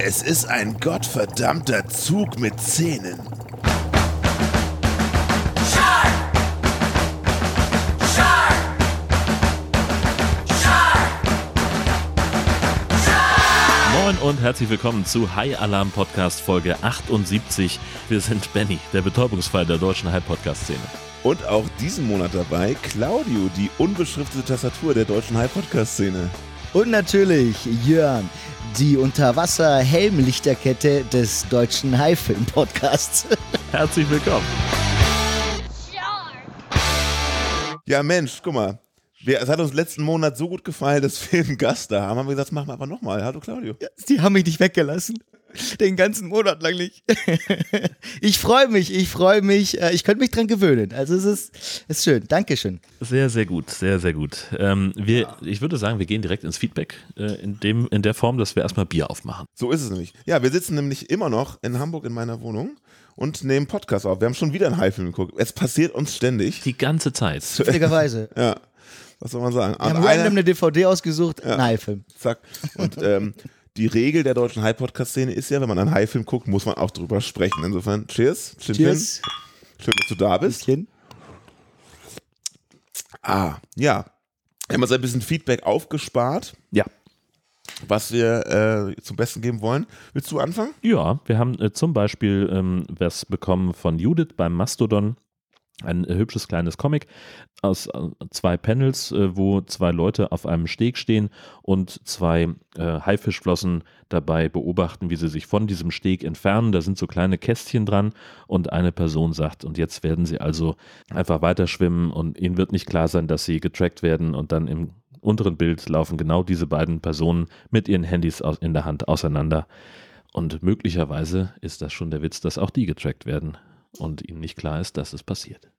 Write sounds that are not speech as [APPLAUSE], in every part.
Es ist ein gottverdammter Zug mit Zähnen. Moin und herzlich willkommen zu High Alarm Podcast Folge 78. Wir sind Benny, der Betäubungsfall der deutschen High Podcast Szene. Und auch diesen Monat dabei Claudio, die unbeschriftete Tastatur der deutschen High Podcast Szene. Und natürlich Jörn, die Unterwasser-Helmlichterkette des deutschen Haifilm-Podcasts. [LAUGHS] Herzlich willkommen. Ja, Mensch, guck mal. Wir, es hat uns letzten Monat so gut gefallen, dass wir einen Gast da haben. Haben wir gesagt, machen wir einfach nochmal. Hallo Claudio. Die haben mich nicht weggelassen. Den ganzen Monat lang nicht. [LAUGHS] Ich freue mich, ich freue mich. äh, Ich könnte mich dran gewöhnen. Also es ist, es ist schön. Dankeschön. Sehr, sehr gut, sehr, sehr gut. Ähm, wir, Ich würde sagen, wir gehen direkt ins Feedback äh, in, dem, in der Form, dass wir erstmal Bier aufmachen. So ist es nämlich. Ja, wir sitzen nämlich immer noch in Hamburg in meiner Wohnung und nehmen Podcast auf. Wir haben schon wieder einen High-Film geguckt. Es passiert uns ständig. Die ganze Zeit. Zufälligerweise. [LAUGHS] Ja, was soll man sagen? Wir haben einer- eine DVD ausgesucht, ein Haifilm. Zack. Und ähm, [LAUGHS] die Regel der deutschen High-Podcast-Szene ist ja, wenn man einen High-Film guckt, muss man auch drüber sprechen. Insofern, cheers. Chin Cheers. Chin. Schön, dass du da bist. Bisschen. Ah, ja. Wir haben uns ein bisschen Feedback aufgespart, Ja. was wir äh, zum Besten geben wollen. Willst du anfangen? Ja, wir haben äh, zum Beispiel ähm, was bekommen von Judith beim Mastodon. Ein äh, hübsches kleines Comic aus äh, zwei Panels, äh, wo zwei Leute auf einem Steg stehen und zwei Haifischflossen dabei beobachten, wie sie sich von diesem Steg entfernen. Da sind so kleine Kästchen dran und eine Person sagt, und jetzt werden sie also einfach weiter schwimmen und ihnen wird nicht klar sein, dass sie getrackt werden und dann im unteren Bild laufen genau diese beiden Personen mit ihren Handys in der Hand auseinander. Und möglicherweise ist das schon der Witz, dass auch die getrackt werden und ihnen nicht klar ist, dass es passiert.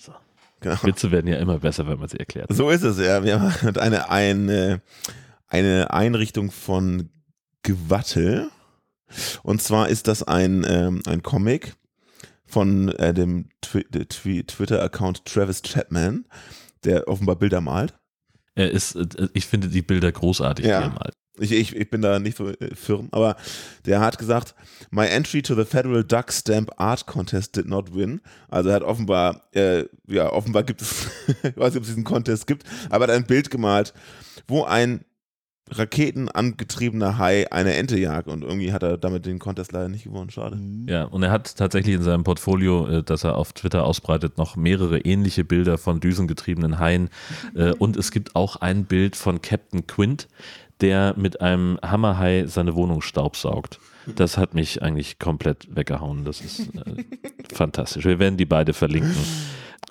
So. Genau. Witze werden ja immer besser, wenn man sie erklärt. So ist es, ja. Wir haben eine, eine, eine Einrichtung von Gewattel. Und zwar ist das ein, ähm, ein Comic von äh, dem Twi Twi Twitter-Account Travis Chapman, der offenbar Bilder malt. Er ist, äh, ich finde die Bilder großartig, Ja. die er malt. Ich, ich, ich bin da nicht so äh, firm, aber der hat gesagt, my entry to the Federal Duck Stamp Art Contest did not win. Also er hat offenbar, äh, ja, offenbar gibt es, [LAUGHS] ich weiß nicht, ob es diesen Contest gibt, aber er hat ein Bild gemalt, wo ein raketenangetriebener Hai eine Ente jagt und irgendwie hat er damit den Contest leider nicht gewonnen, schade. Ja, und er hat tatsächlich in seinem Portfolio, äh, das er auf Twitter ausbreitet, noch mehrere ähnliche Bilder von düsengetriebenen Haien. Äh, Und es gibt auch ein Bild von Captain Quint, der mit einem Hammerhai seine Wohnung staubsaugt. Das hat mich eigentlich komplett weggehauen. Das ist äh, [LAUGHS] fantastisch. Wir werden die beide verlinken.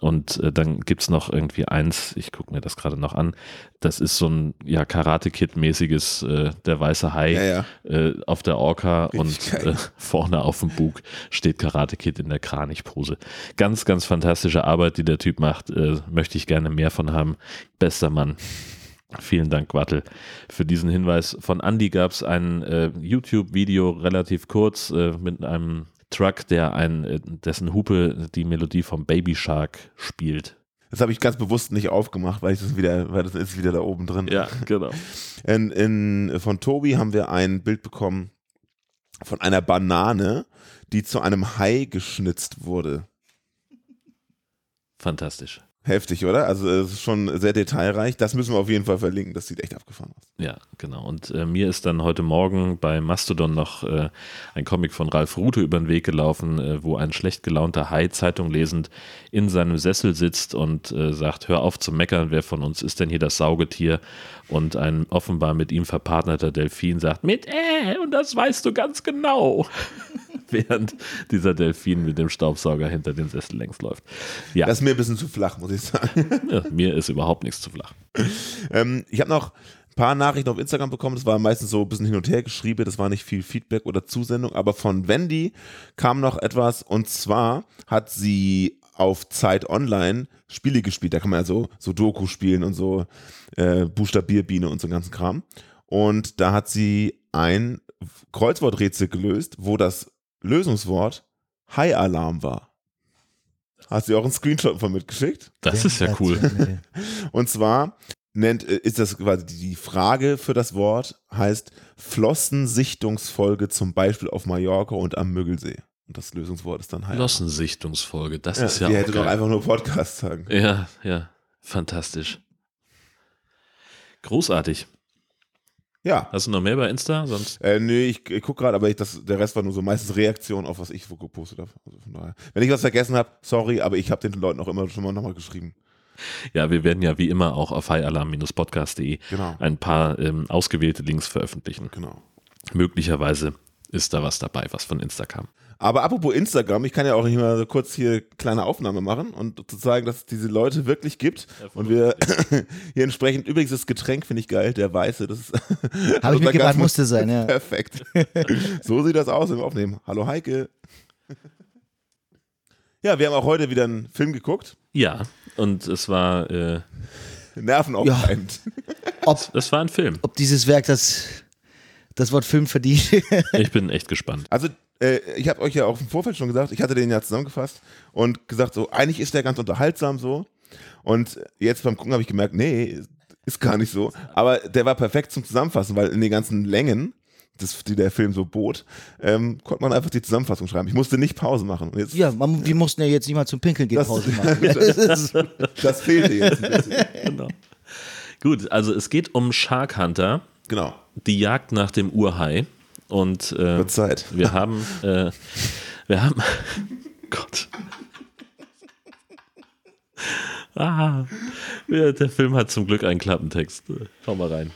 Und äh, dann gibt es noch irgendwie eins, ich gucke mir das gerade noch an, das ist so ein ja, Karate-Kid-mäßiges, äh, der weiße Hai Ja, ja. Äh, auf der Orca Richtig und äh, vorne auf dem Bug steht Karate Kid in der Kranichpose. Ganz, ganz fantastische Arbeit, die der Typ macht. Äh, möchte ich gerne mehr von haben. Bester Mann. Vielen Dank, Wattel, für diesen Hinweis. Von Andy gab es ein äh, YouTube-Video, relativ kurz, äh, mit einem Truck, der ein, äh, dessen Hupe die Melodie vom Baby Shark spielt. Das habe ich ganz bewusst nicht aufgemacht, weil ich das wieder, weil das ist wieder da oben drin. genau. In, in, von Tobi haben wir ein Bild bekommen von einer Banane, die zu einem Hai geschnitzt wurde. Fantastisch. Heftig, oder? Also es ist schon sehr detailreich. Das müssen wir auf jeden Fall verlinken. Das sieht echt abgefahren aus. Ja, genau. Und äh, mir ist dann heute Morgen bei Mastodon noch äh, ein Comic von Ralf Rute über den Weg gelaufen, äh, wo ein schlecht gelaunter Hai Zeitung lesend in seinem Sessel sitzt und äh, sagt, hör auf zu meckern, wer von uns ist denn hier das Saugetier? Und ein offenbar mit ihm verpartnerter Delfin sagt, mit äh, und das weißt du ganz genau. [LAUGHS] Während dieser Delfin mit dem Staubsauger hinter dem Sessel längs läuft. Ja, Das ist mir ein bisschen zu flach, muss ich sagen. [LAUGHS] ja mir ist überhaupt nichts zu flach. ähm, ich habe noch ein paar Nachrichten auf Instagram bekommen. Das war meistens so ein bisschen hin und her geschrieben. Das war nicht viel Feedback oder Zusendung. Aber von Wendy kam noch etwas. Und zwar hat sie auf Zeit Online Spiele gespielt. Da kann man ja so, so Doku spielen und so äh, Buchstabierbiene und so einen ganzen Kram. Und da hat sie ein Kreuzworträtsel gelöst, wo das Lösungswort High-Alarm war. Hast du auch einen Screenshot von mitgeschickt? Das ist ja cool. [LAUGHS] Und zwar nennt, äh, ist das quasi die Frage für das Wort, heißt Flossensichtungsfolge zum Beispiel auf Mallorca und am Müggelsee. Und das Lösungswort ist dann halt. Flossensichtungsfolge, das Ja, ist ja die auch hätte doch einfach nur Podcast sagen. Ja, ja, fantastisch. Großartig. Ja. Hast du noch mehr bei Insta? Sonst Äh, nee, ich, ich gucke gerade, aber ich, das, der Rest war nur so meistens Reaktion auf was ich wo gepostet habe. Also von daher. Wenn ich was vergessen habe, sorry, aber ich habe den Leuten auch immer schon mal nochmal geschrieben. Ja, wir werden ja wie immer auch auf highalarm-podcast.de Genau. ein paar ähm, ausgewählte Links veröffentlichen. Genau. Möglicherweise ist da was dabei, was von Insta kam. Aber apropos Instagram, ich kann ja auch nicht mal so kurz hier kleine Aufnahme machen und zu zeigen, dass es diese Leute wirklich gibt. Und wir [LAUGHS] hier entsprechend, übrigens das Getränk finde ich geil, der weiße, das ist Habe [LAUGHS] ich mitgebracht, Orgasmus. musste sein, ja. [LAUGHS] Perfekt. so sieht das aus, wir aufnehmen. Hallo Heike. Ja, wir haben auch heute wieder einen Film geguckt. Ja, und es war, äh, Nervenaufreibend. Ob, es war ein Film. ob dieses Werk das, das Wort Film verdient. [LAUGHS] Ich bin echt gespannt. Also, äh, ich habe euch ja auch im Vorfeld schon gesagt, ich hatte den ja zusammengefasst und gesagt, so, eigentlich ist der ganz unterhaltsam so. Und jetzt beim Gucken habe ich gemerkt, nee, ist gar nicht so. Aber der war perfekt zum Zusammenfassen, weil in den ganzen Längen, das, die der Film so bot, ähm, konnte man einfach die Zusammenfassung schreiben. Ich musste nicht Pause machen. Und jetzt, ja, man, wir mussten ja jetzt nicht mal zum Pinkeln gehen Das- Pause [LAUGHS] machen. das- das fehlte jetzt ein bisschen. Genau. Gut, also es geht um Shark Hunter, Genau. die Jagd nach dem Urhai. Und äh, Wird Zeit. [LAUGHS] wir haben, äh, wir haben, [LAUGHS] Gott. Ah, der Film hat zum Glück einen Klappentext. Schau mal rein.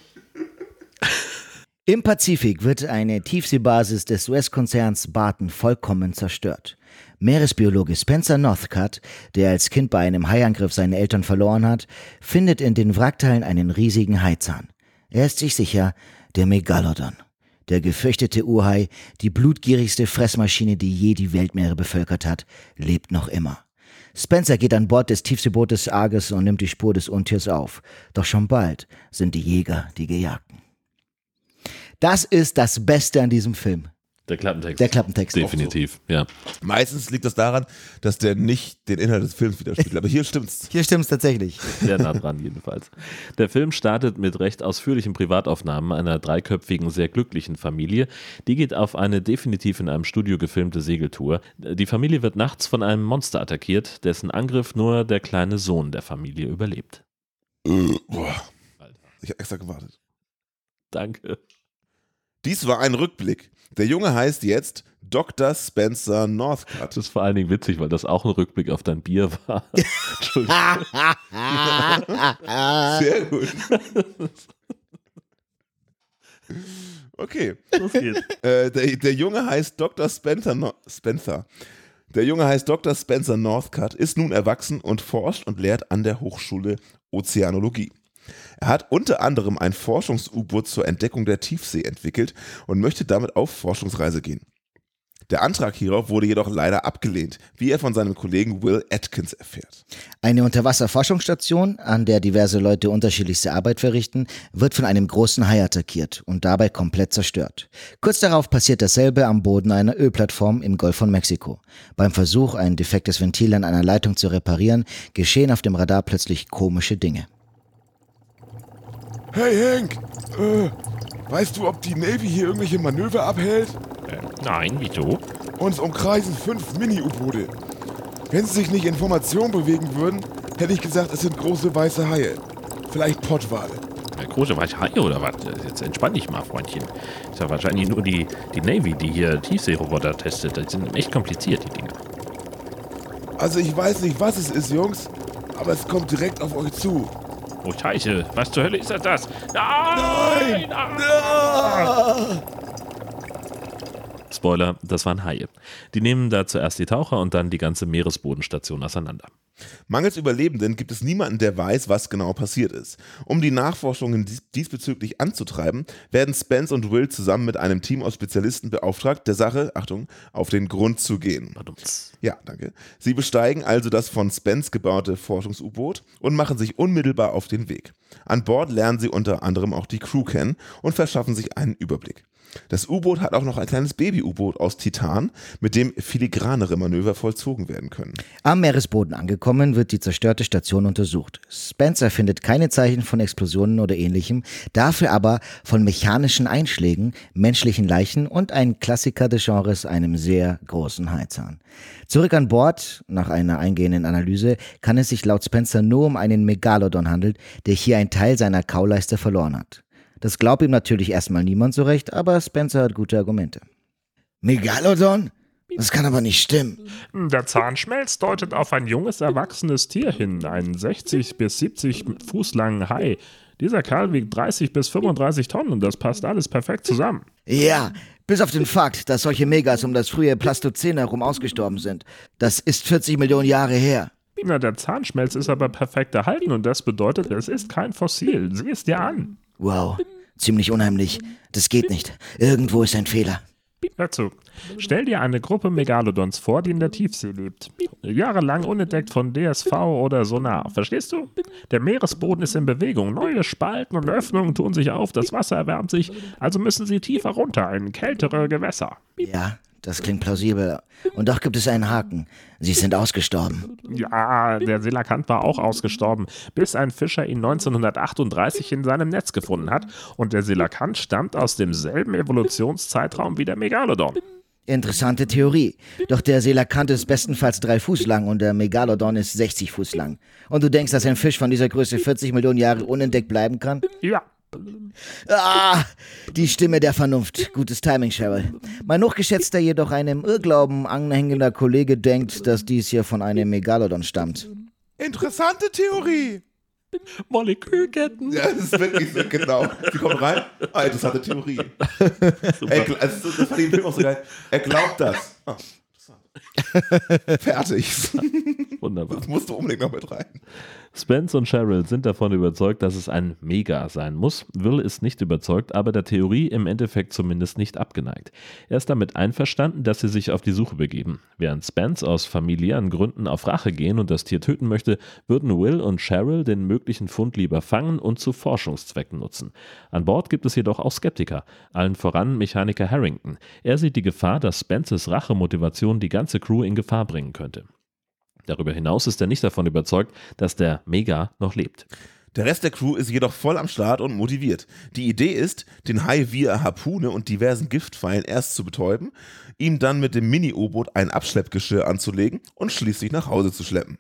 Im Pazifik wird eine Tiefseebasis des US-Konzerns Barton vollkommen zerstört. Meeresbiologe Spencer Northcutt, der als Kind bei einem Haiangriff seine Eltern verloren hat, findet in den Wrackteilen einen riesigen Haizahn. Er ist sich sicher, der Megalodon. Der gefürchtete Urhai, die blutgierigste Fressmaschine, die je die Weltmeere bevölkert hat, lebt noch immer. Spencer geht an Bord des Tiefseebootes Argus und nimmt die Spur des Untiers auf. Doch schon bald sind die Jäger die Gejagten. Das ist das Beste an diesem Film. Der Klappentext. Der Klappentext. Definitiv, ja. Meistens liegt das daran, dass der nicht den Inhalt des Films widerspiegelt. Aber hier stimmt's. [LAUGHS] Hier stimmt's tatsächlich. Sehr nah dran jedenfalls. Der Film startet mit recht ausführlichen Privataufnahmen einer dreiköpfigen, sehr glücklichen Familie. Die geht auf eine definitiv in einem Studio gefilmte Segeltour. Die Familie wird nachts von einem Monster attackiert, dessen Angriff nur der kleine Sohn der Familie überlebt. Boah. Ich habe extra gewartet. Danke. Dies war ein Rückblick. Der Junge heißt jetzt Dr. Spencer Northcutt. Das ist vor allen Dingen witzig, weil das auch ein Rückblick auf dein Bier war. [LAUGHS] Sehr gut. Okay. Los geht's. Äh, der, der Junge heißt Dr. Spencer, no Spencer. Der Junge heißt Dr. Spencer Northcutt, ist nun erwachsen und forscht und lehrt an der Hochschule Ozeanologie. Er hat unter anderem ein Forschungs-U-Boot zur Entdeckung der Tiefsee entwickelt und möchte damit auf Forschungsreise gehen. Der Antrag hierauf wurde jedoch leider abgelehnt, wie er von seinem Kollegen Will Atkins erfährt. Eine Unterwasserforschungsstation, an der diverse Leute unterschiedlichste Arbeit verrichten, wird von einem großen Hai attackiert und dabei komplett zerstört. Kurz darauf passiert dasselbe am Boden einer Ölplattform im Golf von Mexiko. Beim Versuch, ein defektes Ventil an einer Leitung zu reparieren, geschehen auf dem Radar plötzlich komische Dinge. Hey Hank, äh, weißt du, ob die Navy hier irgendwelche Manöver abhält? Nein, wieso? Uns umkreisen fünf Mini-U-Boote. Wenn sie sich nicht in Formation bewegen würden, hätte ich gesagt, es sind große weiße Haie. Vielleicht Pottwale. Eine große weiße Haie oder was? Jetzt entspann dich mal, Freundchen. Ist ja wahrscheinlich nur die, die Navy, die hier Tiefseeroboter testet. Die sind echt kompliziert, die Dinger. Also ich weiß nicht, was es ist, Jungs, aber es kommt direkt auf euch zu. Oh, Scheiße. Was zur Hölle ist das? das? Nein! Nein! Spoiler, das waren Haie. Die nehmen da zuerst die Taucher und dann die ganze Meeresbodenstation auseinander. Mangels Überlebenden gibt es niemanden, der weiß, was genau passiert ist. Um die Nachforschungen dies diesbezüglich anzutreiben, werden Spence und Will zusammen mit einem Team aus Spezialisten beauftragt, der Sache, Achtung, auf den Grund zu gehen. Ja, danke. Sie besteigen also das von Spence gebaute Forschungs-U-Boot und machen sich unmittelbar auf den Weg. An Bord lernen sie unter anderem auch die Crew kennen und verschaffen sich einen Überblick. Das U-Boot hat auch noch ein kleines Baby-U-Boot aus Titan, mit dem filigranere Manöver vollzogen werden können. Am Meeresboden angekommen, wird die zerstörte Station untersucht. Spencer findet keine Zeichen von Explosionen oder ähnlichem, dafür aber von mechanischen Einschlägen, menschlichen Leichen und ein Klassiker des Genres, einem sehr großen Haizahn. Zurück an Bord, nach einer eingehenden Analyse, kann es sich laut Spencer nur um einen Megalodon handeln, der hier einen Teil seiner Kauleiste verloren hat. Das glaubt ihm natürlich erstmal niemand so recht, aber Spencer hat gute Argumente. Megalodon? Das kann aber nicht stimmen. Der Zahnschmelz deutet auf ein junges, erwachsenes Tier hin, einen 60 bis 70 Fuß langen Hai. Dieser Kerl wiegt 30 bis 35 Tonnen und das passt alles perfekt zusammen. Ja, bis auf den Fakt, dass solche Megas um das frühe Plastozän herum ausgestorben sind. Das ist 40 Millionen Jahre her. Na, der Zahnschmelz ist aber perfekt erhalten und das bedeutet, es ist kein Fossil. Sieh es dir an. Wow, ziemlich unheimlich. Das geht nicht. Irgendwo ist ein Fehler. Hör zu. Stell dir eine Gruppe Megalodons vor, die in der Tiefsee lebt. Jahrelang unentdeckt von DSV oder Sonar. Verstehst du? Der Meeresboden ist in Bewegung. Neue Spalten und Öffnungen tun sich auf. Das Wasser erwärmt sich. Also müssen sie tiefer runter, in kältere Gewässer. Ja, das klingt plausibel. Und doch gibt es einen Haken. Sie sind ausgestorben. Ja, der Selakant war auch ausgestorben, bis ein Fischer ihn 1938 in seinem Netz gefunden hat. Und der Selakant stammt aus demselben Evolutionszeitraum wie der Megalodon. Interessante Theorie. Doch der Selakant ist bestenfalls drei Fuß lang und der Megalodon ist 60 Fuß lang. Und du denkst, dass ein Fisch von dieser Größe 40 Millionen Jahre unentdeckt bleiben kann? Ja, Ah, die Stimme der Vernunft. Gutes Timing, Cheryl. Mein hochgeschätzter, jedoch einem Irrglauben anhängender Kollege denkt, dass dies hier von einem Megalodon stammt. Interessante Theorie. Molekülketten. Ja, das ist wirklich so, genau. Sie kommt rein, ah, interessante Theorie. Er, also, das fand ich im Film auch so geil. Er glaubt das. Ah. Fertig. Wunderbar. Das musst du unbedingt noch mit rein. Spence und Cheryl sind davon überzeugt, dass es ein Mega sein muss. Will ist nicht überzeugt, aber der Theorie im Endeffekt zumindest nicht abgeneigt. Er ist damit einverstanden, dass sie sich auf die Suche begeben. Während Spence aus familiären Gründen auf Rache gehen und das Tier töten möchte, würden Will und Cheryl den möglichen Fund lieber fangen und zu Forschungszwecken nutzen. An Bord gibt es jedoch auch Skeptiker, allen voran Mechaniker Harrington. Er sieht die Gefahr, dass Spences Rachemotivation die ganze Crew in Gefahr bringen könnte. Darüber hinaus ist er nicht davon überzeugt, dass der Mega noch lebt. Der Rest der Crew ist jedoch voll am Start und motiviert. Die Idee ist, den Hai via Harpune und diversen Giftpfeilen erst zu betäuben, ihm dann mit dem Mini-U-Boot ein Abschleppgeschirr anzulegen und schließlich nach Hause zu schleppen.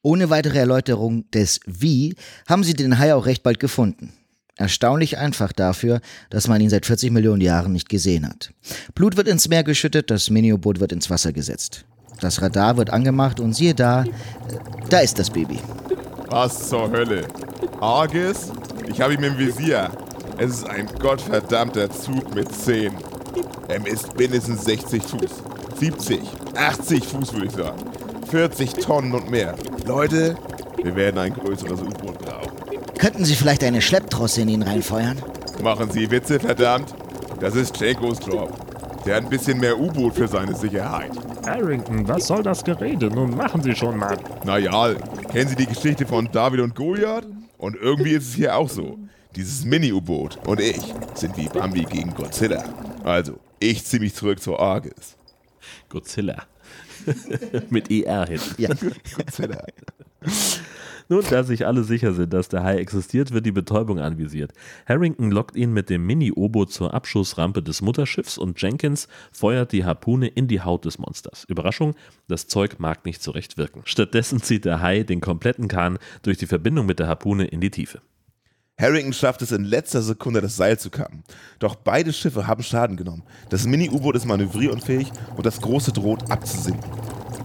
Ohne weitere Erläuterung des Wie haben sie den Hai auch recht bald gefunden. Erstaunlich einfach dafür, dass man ihn seit 40 Millionen Jahren nicht gesehen hat. Blut wird ins Meer geschüttet, das Mini-U-Boot wird ins Wasser gesetzt. Das Radar wird angemacht und siehe da, äh, da ist das Baby. Was zur Hölle? Argus? Ich habe ihn im Visier. Es ist ein gottverdammter Zug mit 10. Er misst mindestens 60 Fuß. 70, 80 Fuß würde ich sagen. 40 Tonnen und mehr. Leute, wir werden ein größeres U-Boot brauchen. Könnten Sie vielleicht eine Schlepptrosse in ihn reinfeuern? Machen Sie Witze, verdammt. Das ist Chenkos Job. Der hat ein bisschen mehr U-Boot für seine Sicherheit. Harrington, was soll das Gerede? Nun machen Sie schon mal. Naja, kennen Sie die Geschichte von David und Goliath? Und irgendwie ist es hier auch so. Dieses Mini-U-Boot und ich sind wie Bambi gegen Godzilla. Also, ich zieh mich zurück zur Argus. Godzilla. [LAUGHS] Mit ER hinten. Ja. Godzilla. Nun, da sich alle sicher sind, dass der Hai existiert, wird die Betäubung anvisiert. Harrington lockt ihn mit dem Mini-Oboot zur Abschussrampe des Mutterschiffs und Jenkins feuert die Harpune in die Haut des Monsters. Überraschung, das Zeug mag nicht so recht wirken. Stattdessen zieht der Hai den kompletten Kahn durch die Verbindung mit der Harpune in die Tiefe. Harrington schafft es in letzter Sekunde, das Seil zu kappen. Doch beide Schiffe haben Schaden genommen. Das Mini-U-Boot ist manövrierunfähig und das große droht abzusinken.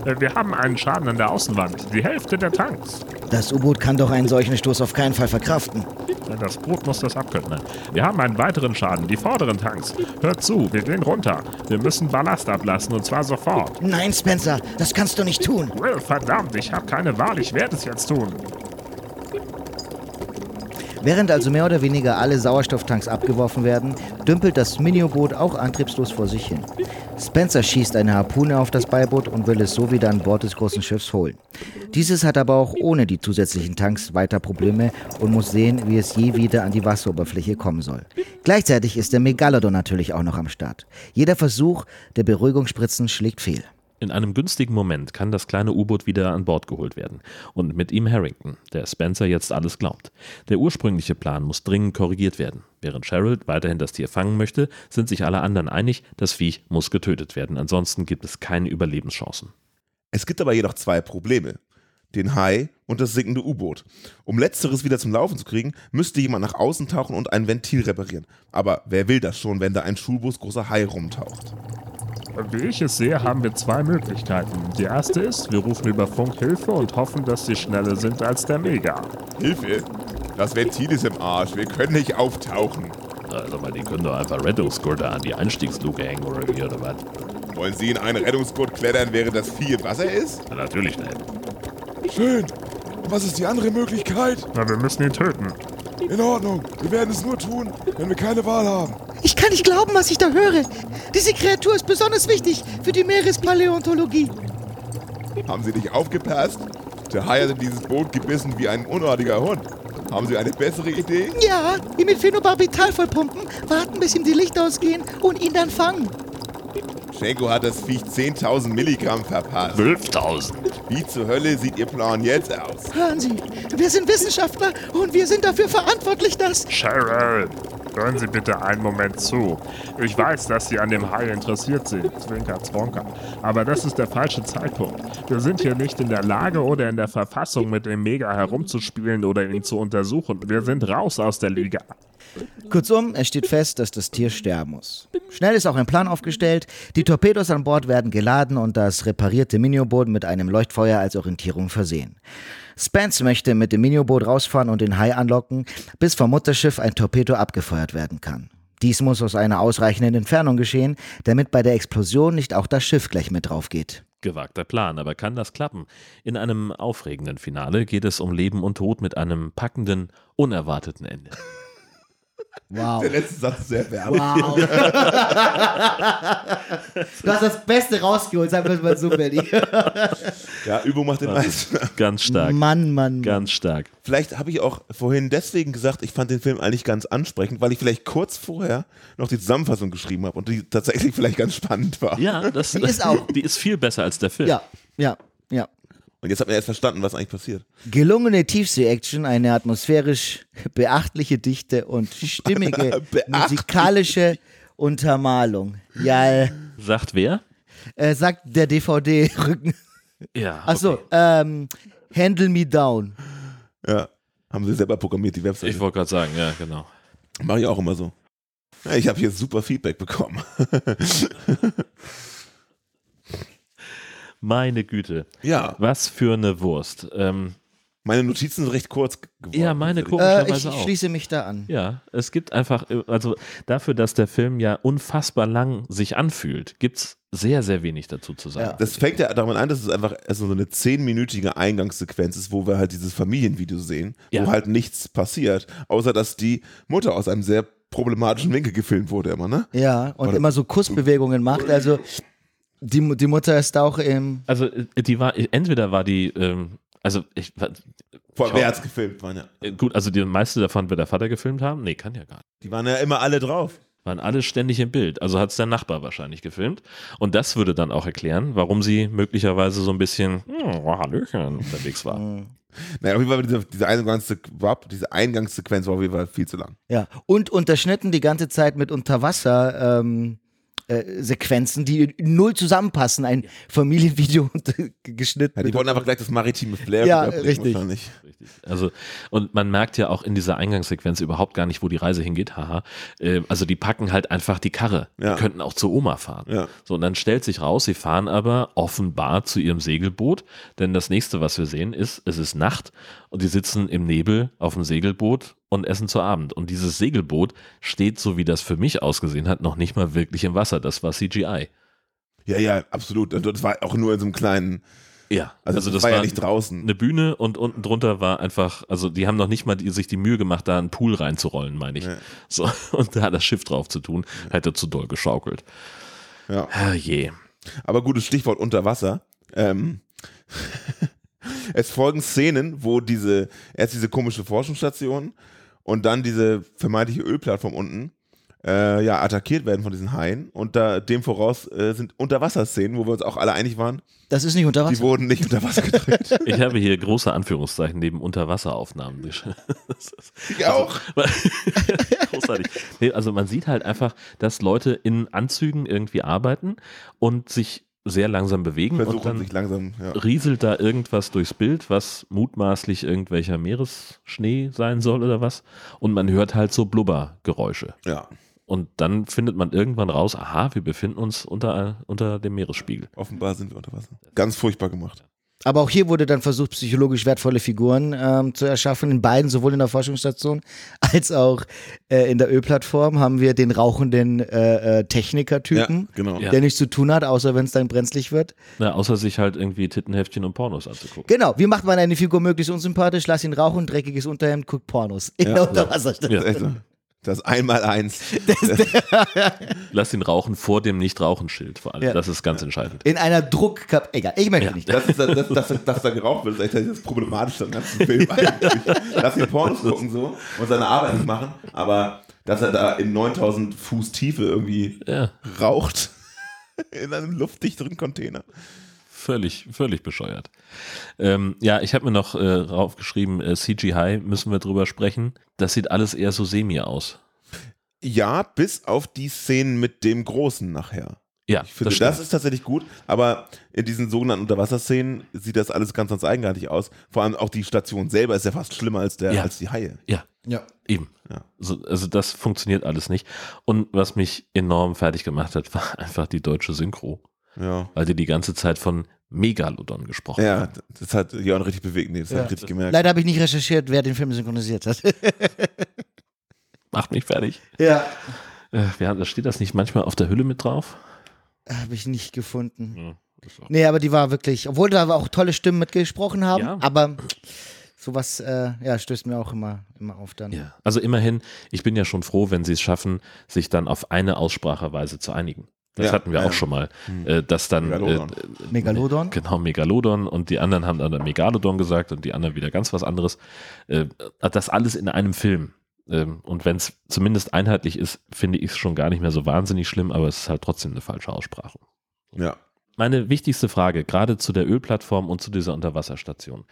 Äh, Wir haben einen Schaden an der Außenwand. Die Hälfte der Tanks. Das U-Boot kann doch einen solchen Stoß auf keinen Fall verkraften. Das Boot muss das abkönnen. Wir haben einen weiteren Schaden. Die vorderen Tanks. Hört zu, wir gehen runter. Wir müssen Ballast ablassen und zwar sofort. Nein, Spencer, das kannst du nicht tun. Will, verdammt, ich habe keine Wahl. Ich werde es jetzt tun. Während also mehr oder weniger alle Sauerstofftanks abgeworfen werden, dümpelt das Miniboot auch antriebslos vor sich hin. Spencer schießt eine Harpune auf das Beiboot und will es so wieder an Bord des großen Schiffs holen. Dieses hat aber auch ohne die zusätzlichen Tanks weiter Probleme und muss sehen, wie es je wieder an die Wasseroberfläche kommen soll. Gleichzeitig ist der Megalodon natürlich auch noch am Start. Jeder Versuch der Beruhigungsspritzen schlägt fehl. In einem günstigen Moment kann das kleine U-Boot wieder an Bord geholt werden. Und mit ihm Harrington, der Spencer jetzt alles glaubt. Der ursprüngliche Plan muss dringend korrigiert werden. Während Cheryl weiterhin das Tier fangen möchte, sind sich alle anderen einig, das Viech muss getötet werden. Ansonsten gibt es keine Überlebenschancen. Es gibt aber jedoch zwei Probleme. Den Hai und das sinkende U-Boot. Um letzteres wieder zum Laufen zu kriegen, müsste jemand nach außen tauchen und ein Ventil reparieren. Aber wer will das schon, wenn da ein Schulbus großer Hai rumtaucht? Wie ich es sehe, haben wir zwei Möglichkeiten. Die erste ist, wir rufen über Funk Hilfe und hoffen, dass sie schneller sind als der Mega. Hilfe! Das Ventil ist im Arsch. Wir können nicht auftauchen. Also mal, die können doch einfach Rettungsgurte an die Einstiegsluke hängen oder wie oder was? Wollen Sie in einen Rettungsgurt klettern, während das Vieh im Wasser ist? Na, natürlich nicht. Schön. Und was ist die andere Möglichkeit? Na, wir müssen ihn töten. In Ordnung. Wir werden es nur tun, wenn wir keine Wahl haben. Ich kann nicht glauben, was ich da höre. Diese Kreatur ist besonders wichtig für die Meerespaläontologie. Haben Sie nicht aufgepasst? Der Hai hat in dieses Boot gebissen wie ein unartiger Hund. Haben Sie eine bessere Idee? Ja, ihn mit Phenobarbital vollpumpen, warten, bis ihm die Lichter ausgehen und ihn dann fangen. Schenko hat das Viech 10.000 Milligramm verpasst. 5000. Wie zur Hölle sieht Ihr Plan jetzt aus? Hören Sie, wir sind Wissenschaftler und wir sind dafür verantwortlich, dass... Cheryl, hören Sie bitte einen Moment zu. Ich weiß, dass Sie an dem Hai interessiert sind, Zwinker, Zwonker. Aber das ist der falsche Zeitpunkt. Wir sind hier nicht in der Lage oder in der Verfassung, mit dem Mega herumzuspielen oder ihn zu untersuchen. Wir sind raus aus der Liga. Kurzum, es steht fest, dass das Tier sterben muss. Schnell ist auch ein Plan aufgestellt. Die Torpedos an Bord werden geladen und das reparierte Minioboot mit einem Leuchtfeuer als Orientierung versehen. Spence möchte mit dem Minioboot rausfahren und den Hai anlocken, bis vom Mutterschiff ein Torpedo abgefeuert werden kann. Dies muss aus einer ausreichenden Entfernung geschehen, damit bei der Explosion nicht auch das Schiff gleich mit drauf geht. Gewagter Plan, aber kann das klappen? In einem aufregenden Finale geht es um Leben und Tod mit einem packenden, unerwarteten Ende. Wow. Der letzte Satz ist sehr werblich. Wow. [LAUGHS] du hast das Beste rausgeholt, sagen wir mal so, Benny. Ja, Übung macht den Meister. Ganz stark. Mann, Mann, Mann. Ganz stark. Vielleicht habe ich auch vorhin deswegen gesagt, ich fand den Film eigentlich ganz ansprechend, weil ich vielleicht kurz vorher noch die Zusammenfassung geschrieben habe und die tatsächlich vielleicht ganz spannend war. Ja, das Die ist auch. Die ist viel besser als der Film. Ja, ja, ja. Und jetzt hat man erst verstanden, was eigentlich passiert. Gelungene Tiefsee-Action, eine atmosphärisch beachtliche Dichte und [LAUGHS] stimmige musikalische Untermalung. Ja, Sagt wer? äh, sagt der DVD-Rücken. Ja. Achso, ähm, Handle Me Down. Ja. Haben sie selber programmiert, die Website. Ich wollte gerade sagen, ja, genau. Mache ich auch immer so. Ja, ich habe hier super Feedback bekommen. [LAUGHS] Meine Güte. ja, Was für eine Wurst. Ähm, meine Notizen sind recht kurz geworden. ja, meine tatsächlich. Äh, komischerweise ich auch. schließe mich da an. Ja, es gibt einfach, äh, also dafür, dass der Film ja unfassbar lang sich anfühlt, gibt es sehr, sehr wenig dazu zu sagen. Ja. Das fängt ja damit an, dass es einfach also so eine zehnminütige Eingangssequenz ist, wo wir halt dieses Familienvideo sehen, Ja. wo halt nichts passiert, außer dass die Mutter aus einem sehr problematischen Winkel gefilmt wurde immer, ne? Ja, und Oder- immer so Kussbewegungen macht. Also die, die Mutter ist auch im. Also die war, entweder war die, ähm, also ich, Vor Schau. wer hat's gefilmt? Waren ja, äh, gut, also die meiste davon wird der Vater gefilmt haben? Nee, kann ja gar nicht. die waren ja immer alle drauf. Waren alle ständig im Bild. Also hat es der Nachbar wahrscheinlich gefilmt. Und das würde dann auch erklären, warum sie möglicherweise so ein bisschen hm, Hallöchen unterwegs war. Naja, auf jeden Fall diese, diese, Eingangssequ diese Eingangssequenz war auf jeden Fall viel zu lang. Ja, und unterschnitten die ganze Zeit mit Unterwasser. Ähm, äh, Sequenzen, die null zusammenpassen. Ein Familienvideo [LAUGHS] unter- geschnitten. Ja, die wollten einfach gleich das maritime Flair Ja, richtig. wahrscheinlich. Richtig. Also, und man merkt ja auch in dieser Eingangssequenz überhaupt gar nicht, wo die Reise hingeht. Haha. Äh, also, die packen halt einfach die Karre. Ja. Die könnten auch zur Oma fahren. Ja. So, und dann stellt sich raus, sie fahren aber offenbar zu ihrem Segelboot. Denn das nächste, was wir sehen, ist, es ist Nacht und die sitzen im Nebel auf dem Segelboot und essen zu Abend. Und dieses Segelboot steht, so wie das für mich ausgesehen hat, noch nicht mal wirklich im Wasser. Das war CGI. Ja, ja, absolut. Also Das war auch nur in so einem kleinen Ja, Also, das, war ja nicht draußen. eine Bühne und unten drunter war einfach, also die haben noch nicht mal die, sich die Mühe gemacht, da einen Pool reinzurollen, meine ich. Ja. So, [LAUGHS] und da das Schiff drauf zu tun, hätte zu doll geschaukelt. Ja. Ah, je. Aber gutes Stichwort unter Wasser. Ähm, es folgen Szenen, wo diese, erst diese komische Forschungsstation und dann diese vermeintliche Ölplattform unten äh, ja, attackiert werden von diesen Haien. Und da, dem voraus äh, sind Unterwasserszenen, wo wir uns auch alle einig waren, Das ist nicht unter die Wasser. wurden nicht unter Wasser gedreht. [LAUGHS] Ich habe hier große Anführungszeichen neben Unterwasseraufnahmen. geschrieben. [LAUGHS] ich auch. [LAUGHS] Großartig. Nee, also man sieht halt einfach, dass Leute in Anzügen irgendwie arbeiten und sich sehr langsam bewegen und Versuchen dann sich langsam, ja. rieselt da irgendwas durchs Bild, was mutmaßlich irgendwelcher Meeresschnee sein soll oder was. Und man hört halt so Blubbergeräusche. ja. Und dann findet man irgendwann raus, aha, wir befinden uns unter, unter dem Meeresspiegel. Offenbar sind wir unter Wasser. Ganz furchtbar gemacht. Aber auch hier wurde dann versucht, psychologisch wertvolle Figuren ähm, zu erschaffen. In beiden, sowohl in der Forschungsstation [LAUGHS] als auch äh, in der Ölplattform, haben wir den rauchenden äh, äh, Techniker-Typen, genau. Ja. der nichts zu tun hat, außer wenn es dann brenzlig wird. Na, außer sich halt irgendwie Tittenheftchen und Pornos anzugucken. Genau, wie macht man eine Figur möglichst unsympathisch? Lass ihn rauchen, dreckiges Unterhemd, guckt Pornos. In [LAUGHS] Ja. der Unterwasserstation. Ja. Das Einmaleins. [LAUGHS] [LAUGHS] Lass ihn rauchen vor dem Nicht-Rauchen-Schild vor allem. Ja. Das ist ganz entscheidend. In einer Druckkap. Egal, ich möchte nicht. Das ist das, das, das, dass da geraucht wird, ist echt das Problematische am ganzen Film [LAUGHS] eigentlich. Lass ihn Pornos gucken so und seine Arbeit nicht machen, aber dass er da in 9000 Fuß Tiefe irgendwie Ja, raucht in einem luftdichteren Container. Völlig, völlig bescheuert. Ähm, ja, ich habe mir noch äh, raufgeschrieben, äh, CGI müssen wir drüber sprechen. Das sieht alles eher so semi aus. Ja, bis auf die Szenen mit dem Großen nachher. Ja, Ich finde, das das, ist tatsächlich gut, aber in diesen sogenannten Unterwasserszenen sieht das alles ganz, ganz eigenartig aus. Vor allem auch die Station selber ist ja fast schlimmer als, der, Ja. als die Haie. Ja, Ja. eben. Ja. So, also das funktioniert alles nicht. Und was mich enorm fertig gemacht hat, [LAUGHS] war einfach die deutsche Synchro. Ja. Weil die die ganze Zeit von Megalodon gesprochen Ja, haben. das hat Jörn richtig bewegt. Nee, das Ja. hat richtig gemerkt. Leider habe ich nicht recherchiert, wer den Film synchronisiert hat. [LAUGHS] Macht mich fertig. ja. Äh, wir haben, da steht das nicht manchmal auf der Hülle mit drauf? Habe ich nicht gefunden. Ja, Nee, aber die war wirklich, obwohl da auch tolle Stimmen mitgesprochen haben, Ja. aber sowas, äh, ja, stößt mir auch immer, immer auf dann. Ja, also immerhin, ich bin ja schon froh, wenn sie es schaffen, sich dann auf eine Ausspracheweise zu einigen. Das Ja, hatten wir ja, auch schon mal, Hm. äh, dass dann Megalodon. Äh, Megalodon? Genau, Megalodon und die anderen haben dann Megalodon gesagt und die anderen wieder ganz was anderes. Äh, das alles in einem Film. Ähm, und wenn es zumindest einheitlich ist, finde ich es schon gar nicht mehr so wahnsinnig schlimm, aber es ist halt trotzdem eine falsche Aussprache. Ja. Meine wichtigste Frage, gerade zu der Ölplattform und zu dieser Unterwasserstation.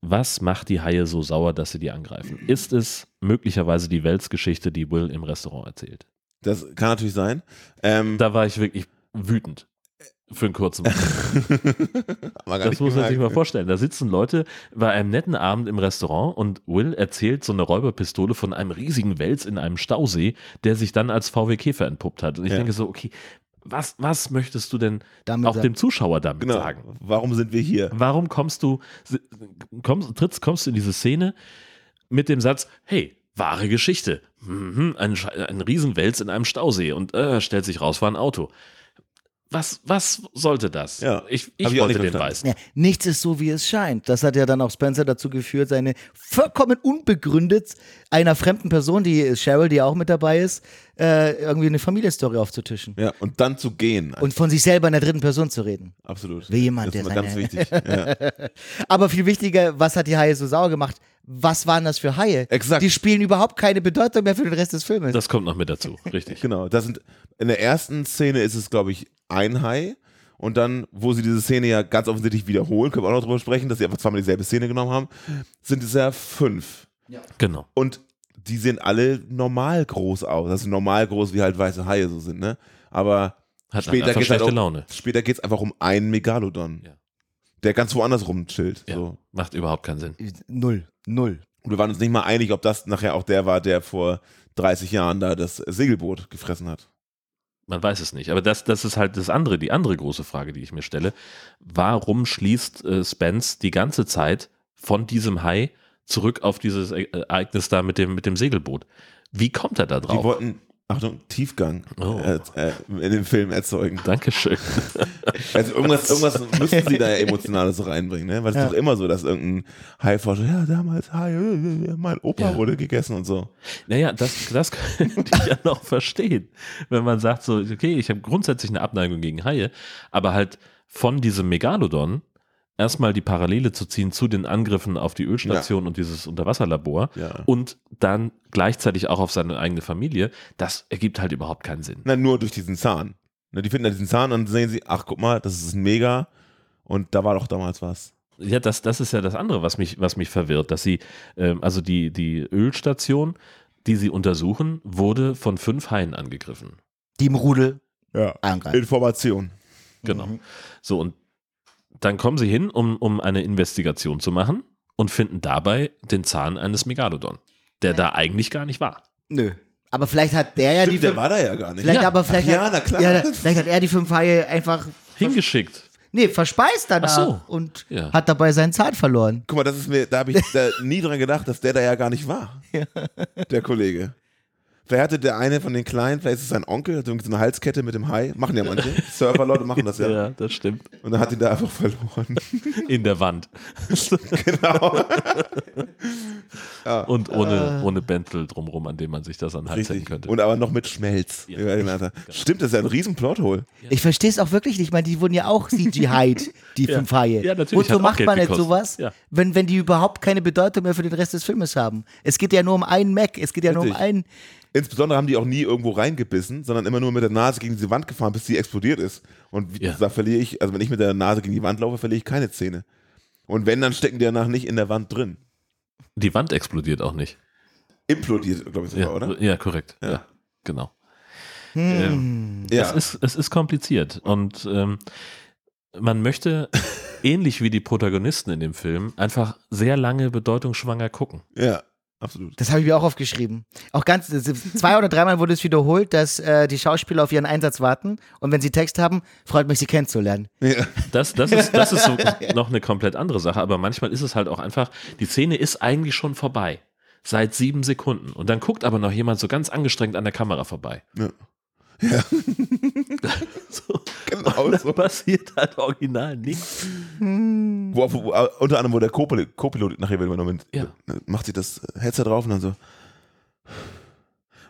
Was macht die Haie so sauer, dass sie die angreifen? Ist es möglicherweise die Weltsgeschichte, die Will im Restaurant erzählt? Das kann natürlich sein. Ähm, Da war ich wirklich wütend. Für einen kurzen [LAUGHS] Das muss man sich mal vorstellen. Da sitzen Leute bei einem netten Abend im Restaurant und Will erzählt so eine Räuberpistole von einem riesigen Wels in einem Stausee, der sich dann als VW Käfer entpuppt hat. Und ich Ja. denke so, okay, was, was möchtest du denn Damit auch sa- dem Zuschauer damit Genau. sagen? Warum sind wir hier? Warum kommst du, kommst, trittst, kommst du in diese Szene mit dem Satz, hey, wahre Geschichte. Mhm, ein, ein Riesenwels in einem Stausee und äh, stellt sich raus, war ein Auto. Was, was sollte das? Ja, ich ich ich wollte nicht den verstanden. weißen. Ja, nichts ist so, wie es scheint. Das hat ja dann auch Spencer dazu geführt, seine vollkommen unbegründet einer fremden Person, die Cheryl, die auch mit dabei ist, äh, irgendwie eine Familienstory aufzutischen. Ja, und dann zu gehen. Und von sich selber in der dritten Person zu reden. Absolut. Wie jemand, das ist der immer ganz wichtig. Ja. [LAUGHS] Aber viel wichtiger, was hat die Haie so sauer gemacht? Was waren das für Haie? Exakt. Die spielen überhaupt keine Bedeutung mehr für den Rest des Filmes. Das kommt noch mit dazu, [LAUGHS] richtig. Genau. Das sind, in der ersten Szene ist es, glaube ich, ein Hai. Und dann, wo sie diese Szene ja ganz offensichtlich wiederholen, können wir auch noch drüber sprechen, dass sie einfach zweimal dieselbe Szene genommen haben, sind es ja fünf. Genau. Und die sehen alle normal groß aus. Also normal groß, wie halt weiße Haie so sind, ne? Aber Hat später geht es halt schlechte auch, Laune. Später geht es einfach um einen Megalodon, Ja. Der ganz woanders rumchillt. Ja, So. Macht überhaupt keinen Sinn. Null. Null. Und wir waren uns nicht mal einig, ob das nachher auch der war, der vor 30 Jahren da das Segelboot gefressen hat. Man weiß es nicht. Aber das, das ist halt das andere, die andere große Frage, die ich mir stelle. Warum schließt äh, Spence die ganze Zeit von diesem Hai zurück auf dieses Ereignis da mit dem, mit dem Segelboot? Wie kommt er da Die drauf? wollten, Achtung, Tiefgang Oh. äh, äh, in dem Film erzeugen. Dankeschön. [LAUGHS] Also irgendwas, irgendwas müssen sie da ja Emotionales reinbringen, ne? Weil es Ja. ist doch immer so, dass irgendein Haiforscher, ja, damals Hai, mein Opa Ja. wurde gegessen und so. Naja, das, das [LAUGHS] könnte ich ja noch verstehen, wenn man sagt so, okay, ich habe grundsätzlich eine Abneigung gegen Haie, aber halt von diesem Megalodon erstmal die Parallele zu ziehen zu den Angriffen auf die Ölstation und dieses Unterwasserlabor Ja. und dann gleichzeitig auch auf seine eigene Familie, das ergibt halt überhaupt keinen Sinn. Na, nur durch diesen Zahn. Ne, die finden da diesen Zahn und dann sehen sie, ach, guck mal, das ist ein Mega und da war doch damals was. Ja, das, das ist ja das andere, was mich, was mich verwirrt, dass sie, ähm, also die, die Ölstation, die sie untersuchen, wurde von fünf Haien angegriffen. Die im Rudel Ja. angreifen. Information. Genau. Mhm. So, und dann kommen sie hin, um, um eine Investigation zu machen und finden dabei den Zahn eines Megalodon, der da eigentlich gar nicht war. Nö. Aber vielleicht hat der ja die Stimmt, der fünf, war da ja gar nicht. vielleicht Ja. aber vielleicht ja, hat, na klar. Ja, vielleicht hat er die fünf Haie einfach Hingeschickt. nee, verspeist danach Ach so. und Ja. hat dabei seinen Zahn verloren. Guck mal, das ist mir, da habe ich da nie dran gedacht, dass der da ja gar nicht war. [LAUGHS] Der Kollege. Vielleicht hatte der eine von den Kleinen, vielleicht ist es sein Onkel, hat irgendwie so eine Halskette mit dem Hai. Machen ja manche. [LAUGHS] Surferleute machen das ja. Ja, das stimmt. Und dann hat ihn da einfach verloren. In der Wand. [LAUGHS] genau. [LAUGHS] Und ohne, ohne Bäntel drumrum, an dem man sich das an den Hals hängen Richtig. könnte. Und aber noch mit Schmelz. Ja. Alter. Stimmt, das ist ja ein riesen Plothole. Ich verstehe es auch wirklich nicht. Ich meine, die wurden ja auch CGI'd, die Ja. fünf Haie. Ja, natürlich, Wozu macht man jetzt sowas, Ja. wenn, wenn die überhaupt keine Bedeutung mehr für den Rest des Filmes haben? Es geht ja nur um einen Mac. Es geht ja nur um Richtig. einen. Insbesondere haben die auch nie irgendwo reingebissen, sondern immer nur mit der Nase gegen diese Wand gefahren, bis sie explodiert ist. Und wie Ja. gesagt, verliere ich, also wenn ich mit der Nase gegen die Wand laufe, verliere ich keine Zähne. Und wenn, dann stecken die danach nicht in der Wand drin. Die Wand explodiert auch nicht. Implodiert, glaube ich sogar, Ja, oder? ja korrekt. Ja. Ja. genau. Hm. Ja. Es, ist, es ist kompliziert und ähm, man möchte, [LAUGHS] ähnlich wie die Protagonisten in dem Film, einfach sehr lange bedeutungsschwanger gucken. ja, absolut. Das habe ich mir auch aufgeschrieben. Auch ganz, zwei oder dreimal wurde es wiederholt, dass äh, die Schauspieler auf ihren Einsatz warten und wenn sie Text haben, freut mich, sie kennenzulernen. Ja. Das, das, ist, das ist so [LAUGHS] noch eine komplett andere Sache, aber manchmal ist es halt auch einfach, die Szene ist eigentlich schon vorbei. Seit sieben Sekunden. Und dann guckt aber noch jemand so ganz angestrengt an der Kamera vorbei. Ja. Ja. [LAUGHS] So. Genau [LAUGHS] Und so. passiert halt original nichts. Wo, wo, wo, unter anderem, wo der Co-Pilot, Co-Pilot nachher wird übernommen, Ja. macht sich das Headset drauf und dann so.